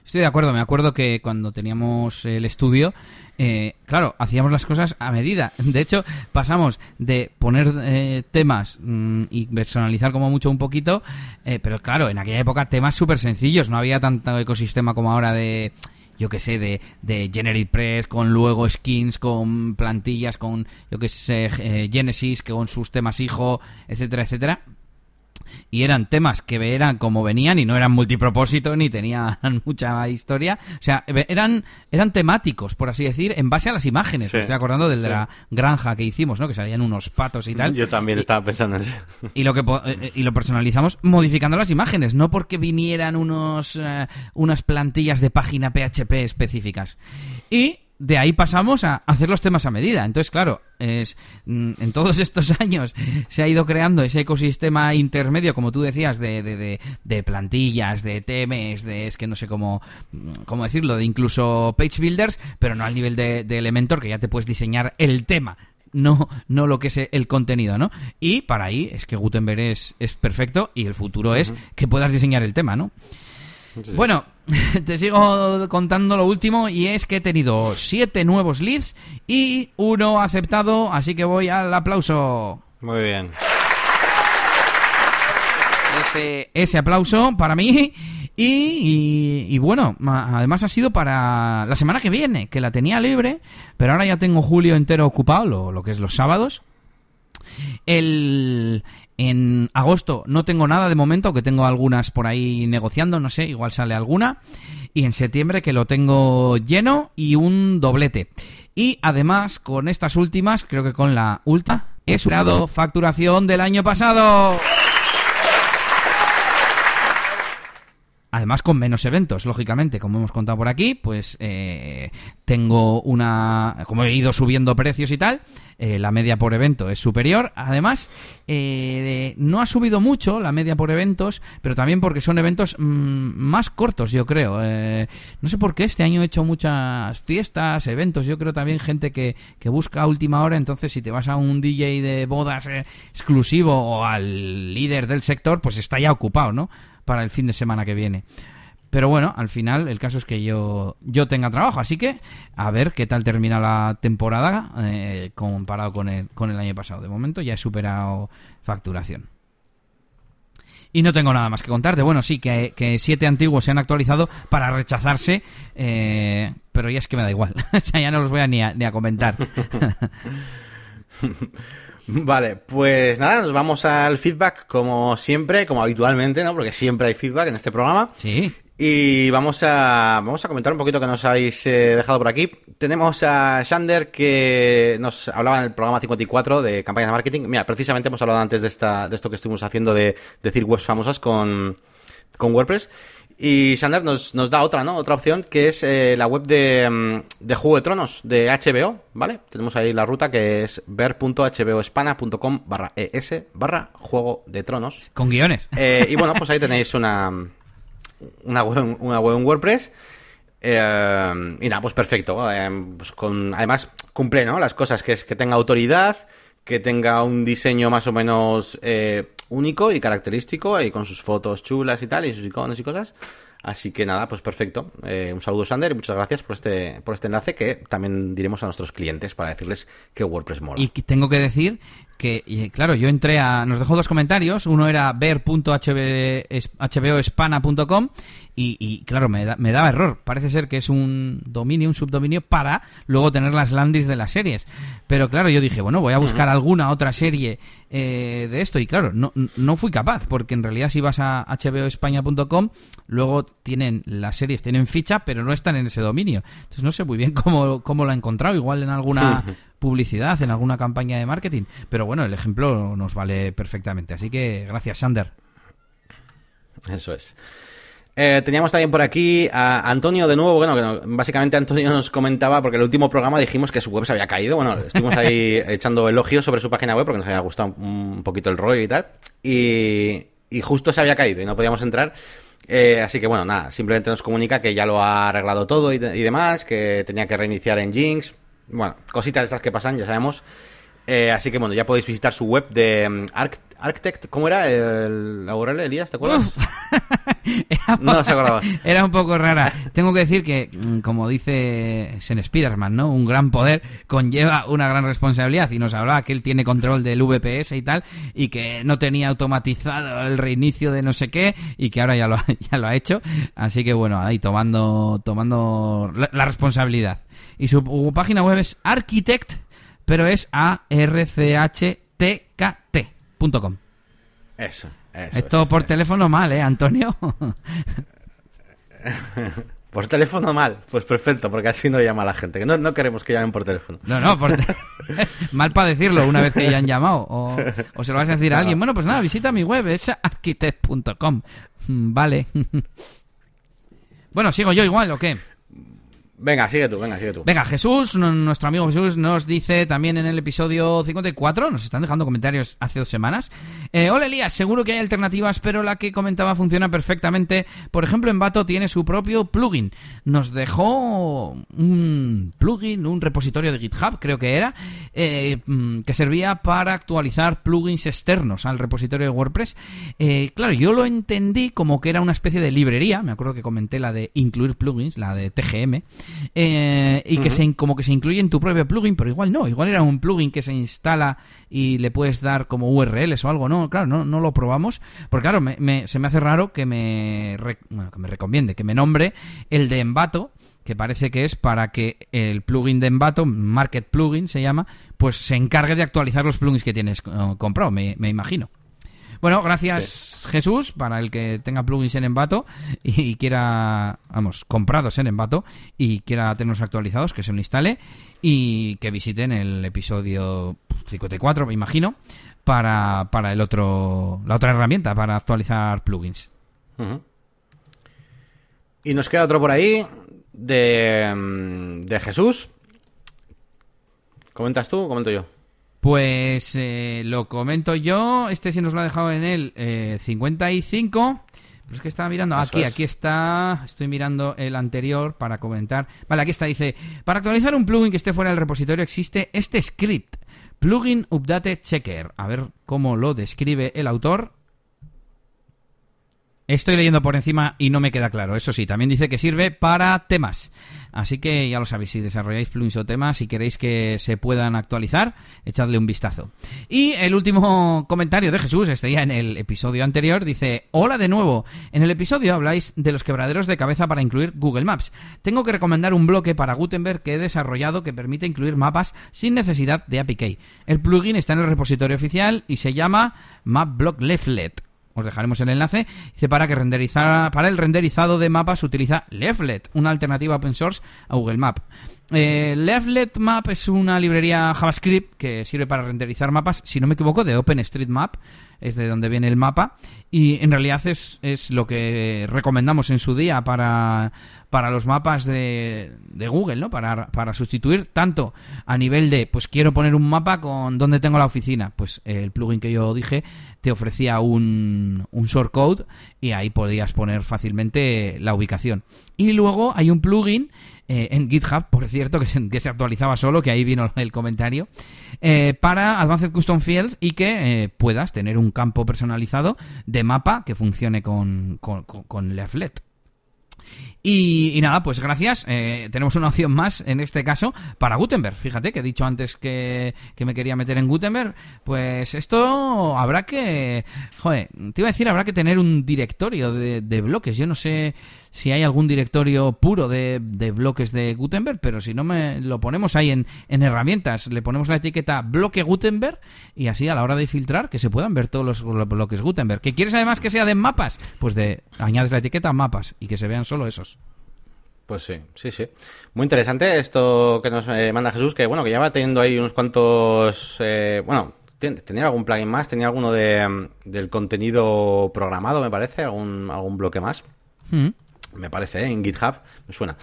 Estoy de acuerdo, me acuerdo que cuando teníamos el estudio, eh, claro, hacíamos las cosas a medida. <laughs> De hecho, pasamos de poner eh, temas mm, y personalizar como mucho un poquito, eh, pero claro, en aquella época temas súper sencillos, no había tanto ecosistema como ahora de yo que sé, de, de GeneratePress, con luego skins, con plantillas, con, yo que sé, Genesis, con sus temas hijo, etcétera, etcétera y eran temas que eran como venían y no eran multipropósito ni tenían <laughs> mucha historia. O sea, eran, eran temáticos, por así decir, en base a las imágenes. estoy acordando del de la granja que hicimos, ¿no? Que salían unos patos y tal. Yo también estaba pensando en eso. Y lo, que, eh, eh, y lo personalizamos modificando las imágenes, no porque vinieran unos, eh, unas plantillas de página PHP específicas. Y de ahí pasamos a hacer los temas a medida. Entonces, claro, es, mm, en todos <laughs> estos años se ha ido creando ese ecosistema intermedio, como tú decías, de, de, de, plantillas, de temas, de, es que no sé cómo, mm, cómo decirlo, de incluso page builders, pero no al nivel de, Elementor, que ya te puedes diseñar el tema. No, no lo que es el contenido, ¿no? Y para ahí es que Gutenberg es, es perfecto y el futuro es que puedas diseñar el tema, ¿no? Bueno, <laughs> te sigo contando lo último y es que he tenido siete nuevos leads y uno aceptado, así que voy al aplauso. Muy bien. Ese, ese aplauso para mí y, y, bueno, además ha sido para la semana que viene, que la tenía libre, pero ahora ya tengo julio entero ocupado, lo, lo que es los sábados. El, en agosto no tengo nada de momento, aunque tengo algunas por ahí negociando, no sé, igual sale alguna. Y en septiembre que lo tengo lleno y un doblete. Y además, con estas últimas, creo que con la última, he superado facturación del año pasado. Además, con menos eventos, lógicamente, como hemos contado por aquí, pues eh, tengo una. Como he ido subiendo precios y tal, eh, la media por evento es superior. Además, eh, no ha subido mucho la media por eventos, pero también porque son eventos mm, más cortos, yo creo. no sé por qué, este año he hecho muchas fiestas, eventos. Yo creo también gente que, que busca a última hora. Entonces, si te vas a un DJ de bodas exclusivo o al líder del sector, pues está ya ocupado, ¿no? Para el fin de semana que viene. Pero bueno, al final el caso es que yo, yo tenga trabajo, así que a ver qué tal termina la temporada eh, comparado con el, con el año pasado. De momento ya he superado facturación. Y no tengo nada más que contarte. Bueno, sí, que, que siete antiguos se han actualizado para rechazarse, eh, pero ya es que me da igual. <laughs> o sea, ya no los voy a ni a, ni a comentar. <laughs> Vale, pues nada, nos vamos al feedback como siempre, como habitualmente, ¿no? Porque siempre hay feedback en este programa. Sí. Y vamos a, vamos a comentar un poquito que nos habéis eh, dejado por aquí. Tenemos a Shander que nos hablaba en el programa 54 de campañas de marketing. Mira, precisamente hemos hablado antes de, esta, de esto que estuvimos haciendo de decir webs famosas con, con WordPress. Y Sander nos, nos da otra, ¿no? Otra opción que es eh, la web de, mm, de, Juego de Tronos de HBO, ¿vale? Tenemos ahí la ruta que es ver.hboespana.com barra es barra Juego de Tronos. Con guiones. Eh, y bueno, pues ahí <laughs> tenéis una, una, web, una web en WordPress Eh, y nada, pues perfecto. Pues con, además, cumple ¿no? las cosas, que es que tenga autoridad, que tenga un diseño más o menos único y característico, y con sus fotos chulas y tal, y sus iconos y cosas. Así que nada, pues perfecto. Eh, un saludo, Sander, y muchas gracias por este, por este enlace que también diremos a nuestros clientes para decirles que WordPress mola. Y tengo que decir que, claro, yo entré a... Nos dejó dos comentarios. Uno era ver.hboespana.com y, y, claro, me, me, daba error. Parece ser que es un dominio, un subdominio para luego tener las landings de las series. Pero claro, yo dije, bueno, voy a buscar alguna otra serie eh, de esto. Y claro, no, no fui capaz, porque en realidad si vas a hboespaña.com, luego tienen las series, tienen ficha, pero no están en ese dominio. Entonces no sé muy bien cómo, cómo lo ha encontrado. Igual en alguna <laughs> publicidad, en alguna campaña de marketing. Pero bueno, el ejemplo nos vale perfectamente. Así que gracias, Sander. Eso es. Eh, teníamos también por aquí a Antonio de nuevo. Bueno, básicamente Antonio nos comentaba, porque el último programa dijimos que su web se había caído. Bueno, estuvimos ahí <laughs> echando elogios sobre su página web porque nos había gustado un poquito el rollo y tal. Y, y justo se había caído y no podíamos entrar. Eh, así que bueno, nada, simplemente nos comunica que ya lo ha arreglado todo y, y demás, que tenía que reiniciar en Jinx. Bueno, cositas estas que pasan, ya sabemos. Eh, así que bueno, ya podéis visitar su web de um, Architect. ¿Cómo era el, la URL, Elías? ¿Te acuerdas? <laughs> era, no se acordaba. <laughs> Era un poco rara. Tengo que decir que, como dice Sen Spiderman, ¿no? Un gran poder conlleva una gran responsabilidad. Y nos hablaba que él tiene control del VPS y tal, y que no tenía automatizado el reinicio de no sé qué, y que ahora ya lo, <laughs> ya lo ha hecho. Así que bueno, ahí tomando, tomando la, la responsabilidad. Y su página web es architect, pero es archtkt.com. Eso, eso. Esto es, por eso teléfono mal, ¿eh, Antonio? <laughs> Por teléfono mal, pues perfecto, porque así no llama la gente. Que no, no queremos que llamen por teléfono. No, no, por te... <laughs> <laughs> mal para decirlo una vez que ya han llamado. O, o, se lo vas a decir a alguien. Bueno, pues nada, visita mi web, es architect.com. Vale. bueno, ¿sigo yo igual o qué? Venga, sigue tú, venga, sigue tú. Venga, Jesús, nuestro amigo Jesús, nos dice también en el episodio 54, nos están dejando comentarios hace dos semanas. Eh, Hola Elías, seguro que hay alternativas, pero la que comentaba funciona perfectamente. Por ejemplo, Envato tiene su propio plugin. Nos dejó un plugin, un repositorio de GitHub, creo que era, eh, que servía para actualizar plugins externos al repositorio de WordPress. Eh, claro, yo lo entendí como que era una especie de librería, me acuerdo que comenté la de incluir plugins, la de TGM. Eh, y que uh -huh. se, como que se incluye en tu propio plugin, pero igual no, igual era un plugin que se instala y le puedes dar como URLs o algo, no, claro, no, no lo probamos, porque claro, me, me, se me hace raro que me, bueno, que me recomiende, que me nombre el de Envato, que parece que es para que el plugin de Envato, Market Plugin se llama, pues se encargue de actualizar los plugins que tienes uh, comprado, me, me imagino. Bueno, gracias sí. Jesús, para el que tenga plugins en Envato y, quiera, vamos, comprados en Envato y quiera tenerlos actualizados, que se lo instale y que visiten el episodio 54, me imagino, para, para el otro, la otra herramienta para actualizar plugins. Uh -huh. Y nos queda otro por ahí de, de Jesús. ¿Comentas tú o comento yo? Pues eh, lo comento yo. Este sí nos lo ha dejado en el eh, 55. Pero es que estaba mirando. Eso aquí, es. aquí está. Estoy mirando el anterior para comentar. Vale, aquí está. Dice: Para actualizar un plugin que esté fuera del repositorio existe este script. Plugin Update Checker. A ver cómo lo describe el autor. Estoy leyendo por encima y no me queda claro. Eso sí, también dice que sirve para temas. Así que ya lo sabéis, si desarrolláis plugins o temas y queréis que se puedan actualizar, echadle un vistazo. Y el último comentario de Jesús, este ya en el episodio anterior, dice, hola de nuevo. En el episodio habláis de los quebraderos de cabeza para incluir Google Maps. Tengo que recomendar un bloque para Gutenberg que he desarrollado que permite incluir mapas sin necesidad de APK. El plugin está en el repositorio oficial y se llama MapBlock Leaflet os dejaremos el enlace. Dice para que renderizar, para el renderizado de mapas utiliza Leaflet, una alternativa open source a Google Map. Eh, Leaflet Map es una librería JavaScript que sirve para renderizar mapas, si no me equivoco, de OpenStreetMap, es de donde viene el mapa, y en realidad es, es lo que recomendamos en su día para, para los mapas de, de Google, ¿no? Para, para sustituir tanto a nivel de, pues quiero poner un mapa con dónde tengo la oficina, pues el plugin que yo dije te ofrecía un, un shortcode y ahí podías poner fácilmente la ubicación. Y luego hay un plugin eh, en GitHub, por cierto, que se, actualizaba solo, que ahí vino el comentario, eh, para Advanced Custom Fields y que eh, puedas tener un campo personalizado de mapa que funcione con, con, con Leaflet. Y, nada, pues gracias. Eh, tenemos una opción más en este caso para Gutenberg. Fíjate que he dicho antes que, que, me quería meter en Gutenberg. Pues esto habrá que. Joder, te iba a decir, habrá que tener un directorio de, de bloques. Yo no sé si hay algún directorio puro de, de, bloques de Gutenberg, pero si no me lo ponemos ahí en, en, herramientas, le ponemos la etiqueta bloque Gutenberg y así a la hora de filtrar que se puedan ver todos los, los bloques Gutenberg. ¿Que quieres además que sea de mapas? Pues de añades la etiqueta mapas y que se vean solo esos. Pues sí, sí, sí. Muy interesante esto que nos eh, manda Jesús, que bueno, que ya va teniendo ahí unos cuantos, eh, bueno, tenía algún plugin más, tenía alguno de, del contenido programado, me parece, algún, algún bloque más. Mm. Me parece, ¿eh? en GitHub, me suena.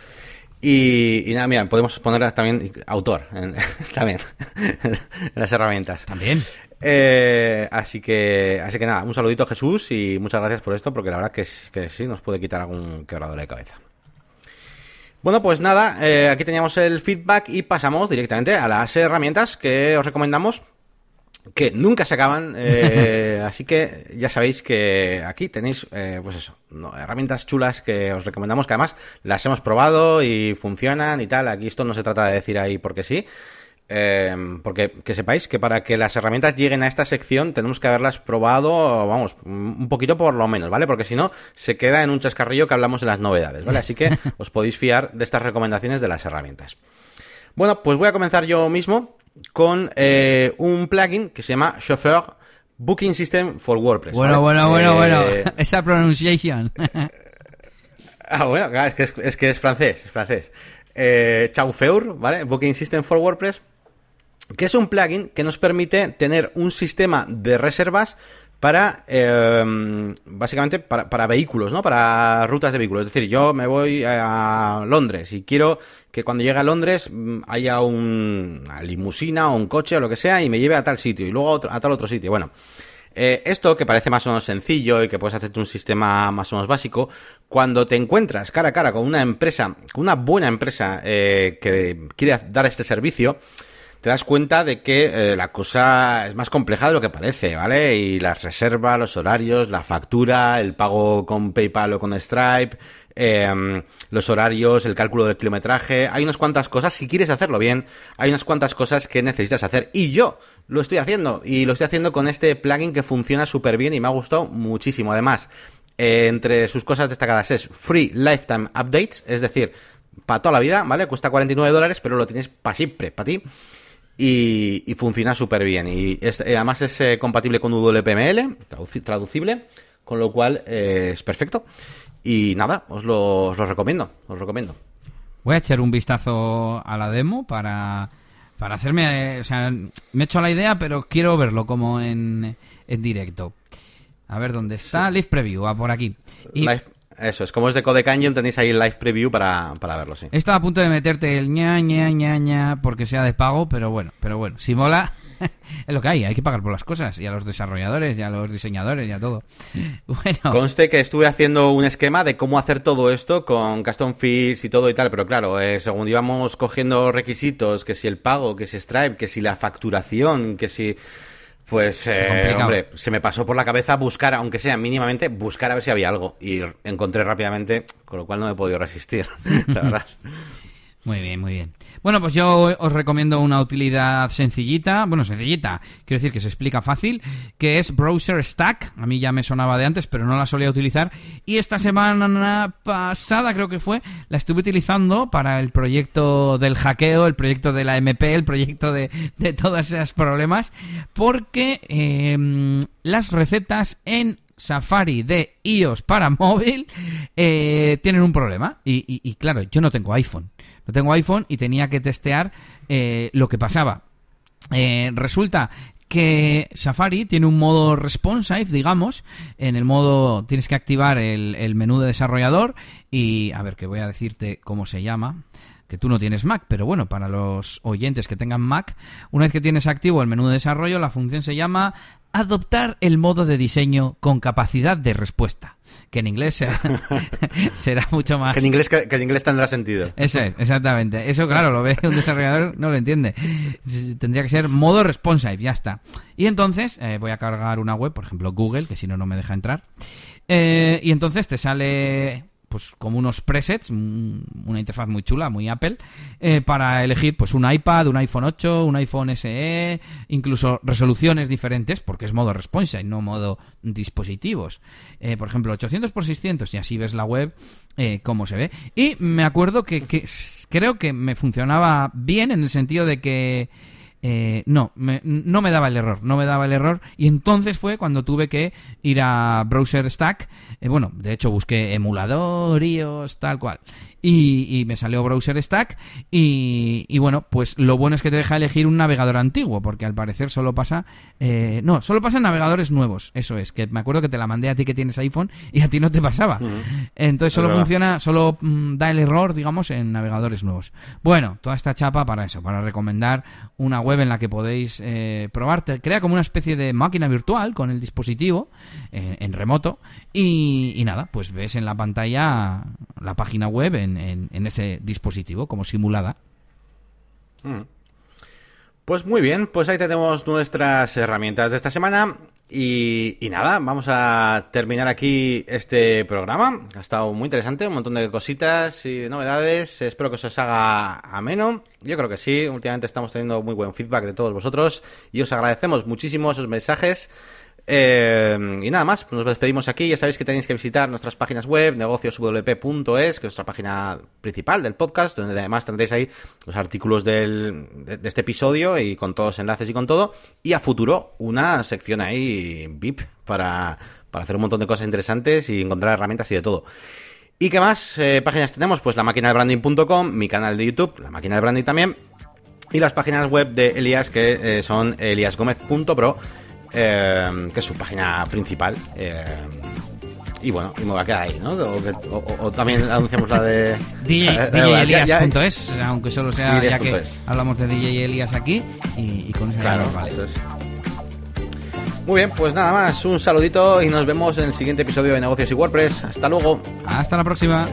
Y, y, nada, mira, podemos poner también autor, en, <laughs> también, en las herramientas. También. Eh, así que así que nada, un saludito a Jesús y muchas gracias por esto, porque la verdad que, que sí nos puede quitar algún quebrador de cabeza. Bueno, pues nada, eh, aquí teníamos el feedback y pasamos directamente a las herramientas que os recomendamos que nunca se acaban, <laughs> eh, así que ya sabéis que aquí tenéis, eh, pues eso, no, herramientas chulas que os recomendamos, que además las hemos probado y funcionan y tal, aquí esto no se trata de decir ahí porque sí, eh, porque que sepáis que para que las herramientas lleguen a esta sección tenemos que haberlas probado, vamos, un poquito por lo menos, ¿vale? Porque si no, se queda en un chascarrillo que hablamos de las novedades, ¿vale? Así que <laughs> os podéis fiar de estas recomendaciones de las herramientas. Bueno, pues voy a comenzar yo mismo con eh, un plugin que se llama Chauffeur Booking System for WordPress. Bueno, ¿vale? bueno, bueno, Eh, bueno. <laughs> Esa pronunciación. <laughs> ah, bueno, es que es, es que es francés, es francés. Eh, Chauffeur, ¿vale? Booking System for WordPress, que es un plugin que nos permite tener un sistema de reservas para, eh, básicamente, para, vehículos, ¿no? Para rutas de vehículos. Es decir, yo me voy a Londres y quiero que cuando llegue a Londres haya un, una limusina o un coche o lo que sea y me lleve a tal sitio y luego a, otro, a tal otro sitio. Bueno, eh, esto que parece más o menos sencillo y que puedes hacerte un sistema más o menos básico, cuando te encuentras cara a cara con una empresa, con una buena empresa eh, que quiere dar este servicio, te das cuenta de que eh, la cosa es más compleja de lo que parece, ¿vale? Y las reservas, los horarios, la factura, el pago con PayPal o con Stripe, eh, los horarios, el cálculo del kilometraje, hay unas cuantas cosas, si quieres hacerlo bien, hay unas cuantas cosas que necesitas hacer. Y yo lo estoy haciendo, y lo estoy haciendo con este plugin que funciona súper bien y me ha gustado muchísimo. Además, eh, entre sus cosas destacadas es Free Lifetime Updates, es decir, para toda la vida, ¿vale? Cuesta 49 dólares, pero lo tienes para siempre, para ti. Y, y, funciona súper bien. Y es, además es eh, compatible con WPML, traduci traducible, con lo cual eh, es perfecto. Y nada, os lo, os lo, recomiendo, os recomiendo. Voy a echar un vistazo a la demo para, para hacerme... O sea, me he hecho la idea, pero quiero verlo como en, en directo. A ver dónde está. Sí. Live Preview, va por aquí. Y... Live, eso, es como es de Code Canyon, tenéis ahí el live preview para, para verlo, sí. Estaba a punto de meterte el ña, ña, ña, ña, porque sea de pago, pero bueno, pero bueno, si mola, <laughs> es lo que hay, hay que pagar por las cosas, y a los desarrolladores, y a los diseñadores, y a todo. <laughs> Bueno. Conste que estuve haciendo un esquema de cómo hacer todo esto con custom fields y todo y tal, pero claro, eh, según íbamos cogiendo requisitos, que si el pago, que si Stripe, que si la facturación, que si... Pues, eh, hombre, se me pasó por la cabeza buscar, aunque sea mínimamente, buscar a ver si había algo. Y encontré rápidamente, con lo cual no me he podido resistir, <laughs> la verdad. Muy bien, muy bien. Bueno, pues yo os recomiendo una utilidad sencillita, bueno, sencillita, quiero decir que se explica fácil, que es Browser Stack. A mí ya me sonaba de antes, pero no la solía utilizar. Y esta semana pasada, creo que fue, la estuve utilizando para el proyecto del hackeo, el proyecto de la MP, el proyecto de, de todos esos problemas, porque eh, las recetas en Safari de iOS para <laughs> móvil eh, tienen un problema. Y, claro, yo no tengo iPhone. No tengo iPhone y tenía que testear eh, lo que pasaba. Eh, resulta que Safari tiene un modo responsive, digamos, en el modo tienes que activar el, el, menú de desarrollador y a ver que voy a decirte cómo se llama, que tú no tienes Mac, pero bueno, para los oyentes que tengan Mac, una vez que tienes activo el menú de desarrollo, la función se llama adoptar el modo de diseño con capacidad de respuesta, que en inglés <laughs> <laughs> será, mucho más... Que en inglés, que, en inglés tendrá sentido. Eso es, exactamente. Eso, claro, lo ve un desarrollador, no lo entiende. Tendría que ser modo responsive, ya está. Y entonces eh, voy a cargar una web, por ejemplo Google, que si no, no me deja entrar. Eh, y entonces te sale pues como unos presets, una interfaz muy chula, muy Apple, eh, para elegir pues un iPad, un iPhone 8, un iPhone SE, incluso resoluciones diferentes, porque es modo responsive, no modo dispositivos. Eh, por ejemplo, 800 x 600 y así ves la web eh, cómo se ve. Y me acuerdo que creo que me funcionaba bien en el sentido de que eh, no, no me daba el error, no me daba el error. Y entonces fue cuando tuve que ir a Browser Stack, eh, bueno, de hecho busqué emulador, iOS, tal cual, y, me salió Browser Stack. Y, bueno, pues lo bueno es que te deja elegir un navegador antiguo, porque al parecer solo pasa, eh, no, solo pasa en navegadores nuevos, eso es, que me acuerdo que te la mandé a ti que tienes iPhone y a ti no te pasaba. Entonces solo funciona, solo mm, da el error, digamos, en navegadores nuevos. Bueno, toda esta chapa para eso, para recomendar una web en la que podéis eh, probar, crea como una especie de máquina virtual con el dispositivo eh, en remoto y, nada, pues ves en la pantalla la página web en en, ese dispositivo como simulada. Mm. Pues muy bien, pues ahí tenemos nuestras herramientas de esta semana. Y, nada, vamos a terminar aquí este programa. Ha estado muy interesante, un montón de cositas y novedades. Espero que os haga ameno. Yo creo que sí, últimamente estamos teniendo muy buen feedback de todos vosotros y os agradecemos muchísimo esos mensajes. Eh, y nada más, pues nos despedimos aquí. Ya sabéis que tenéis que visitar nuestras páginas web, negocioswp.es, que es nuestra página principal del podcast, donde además tendréis ahí los artículos del, de, este episodio y con todos los enlaces y con todo. Y a futuro, una sección ahí VIP para, para hacer un montón de cosas interesantes y encontrar herramientas y de todo. ¿Y qué más eh, páginas tenemos? Pues la máquina de branding.com, mi canal de YouTube, la máquina de branding también, y las páginas web de Elias que eh, son eliasgomez.pro eh, que es su página principal. Eh, y bueno, y me voy a quedar ahí, ¿no? O, también anunciamos la de... <laughs> DJElias.es, <laughs> aunque solo sea ya que hablamos de DJ Elias aquí y, con eso claro, vale. Muy bien, pues nada más, un saludito y nos vemos en el siguiente episodio de Negocios y WordPress. Hasta luego. Hasta la próxima.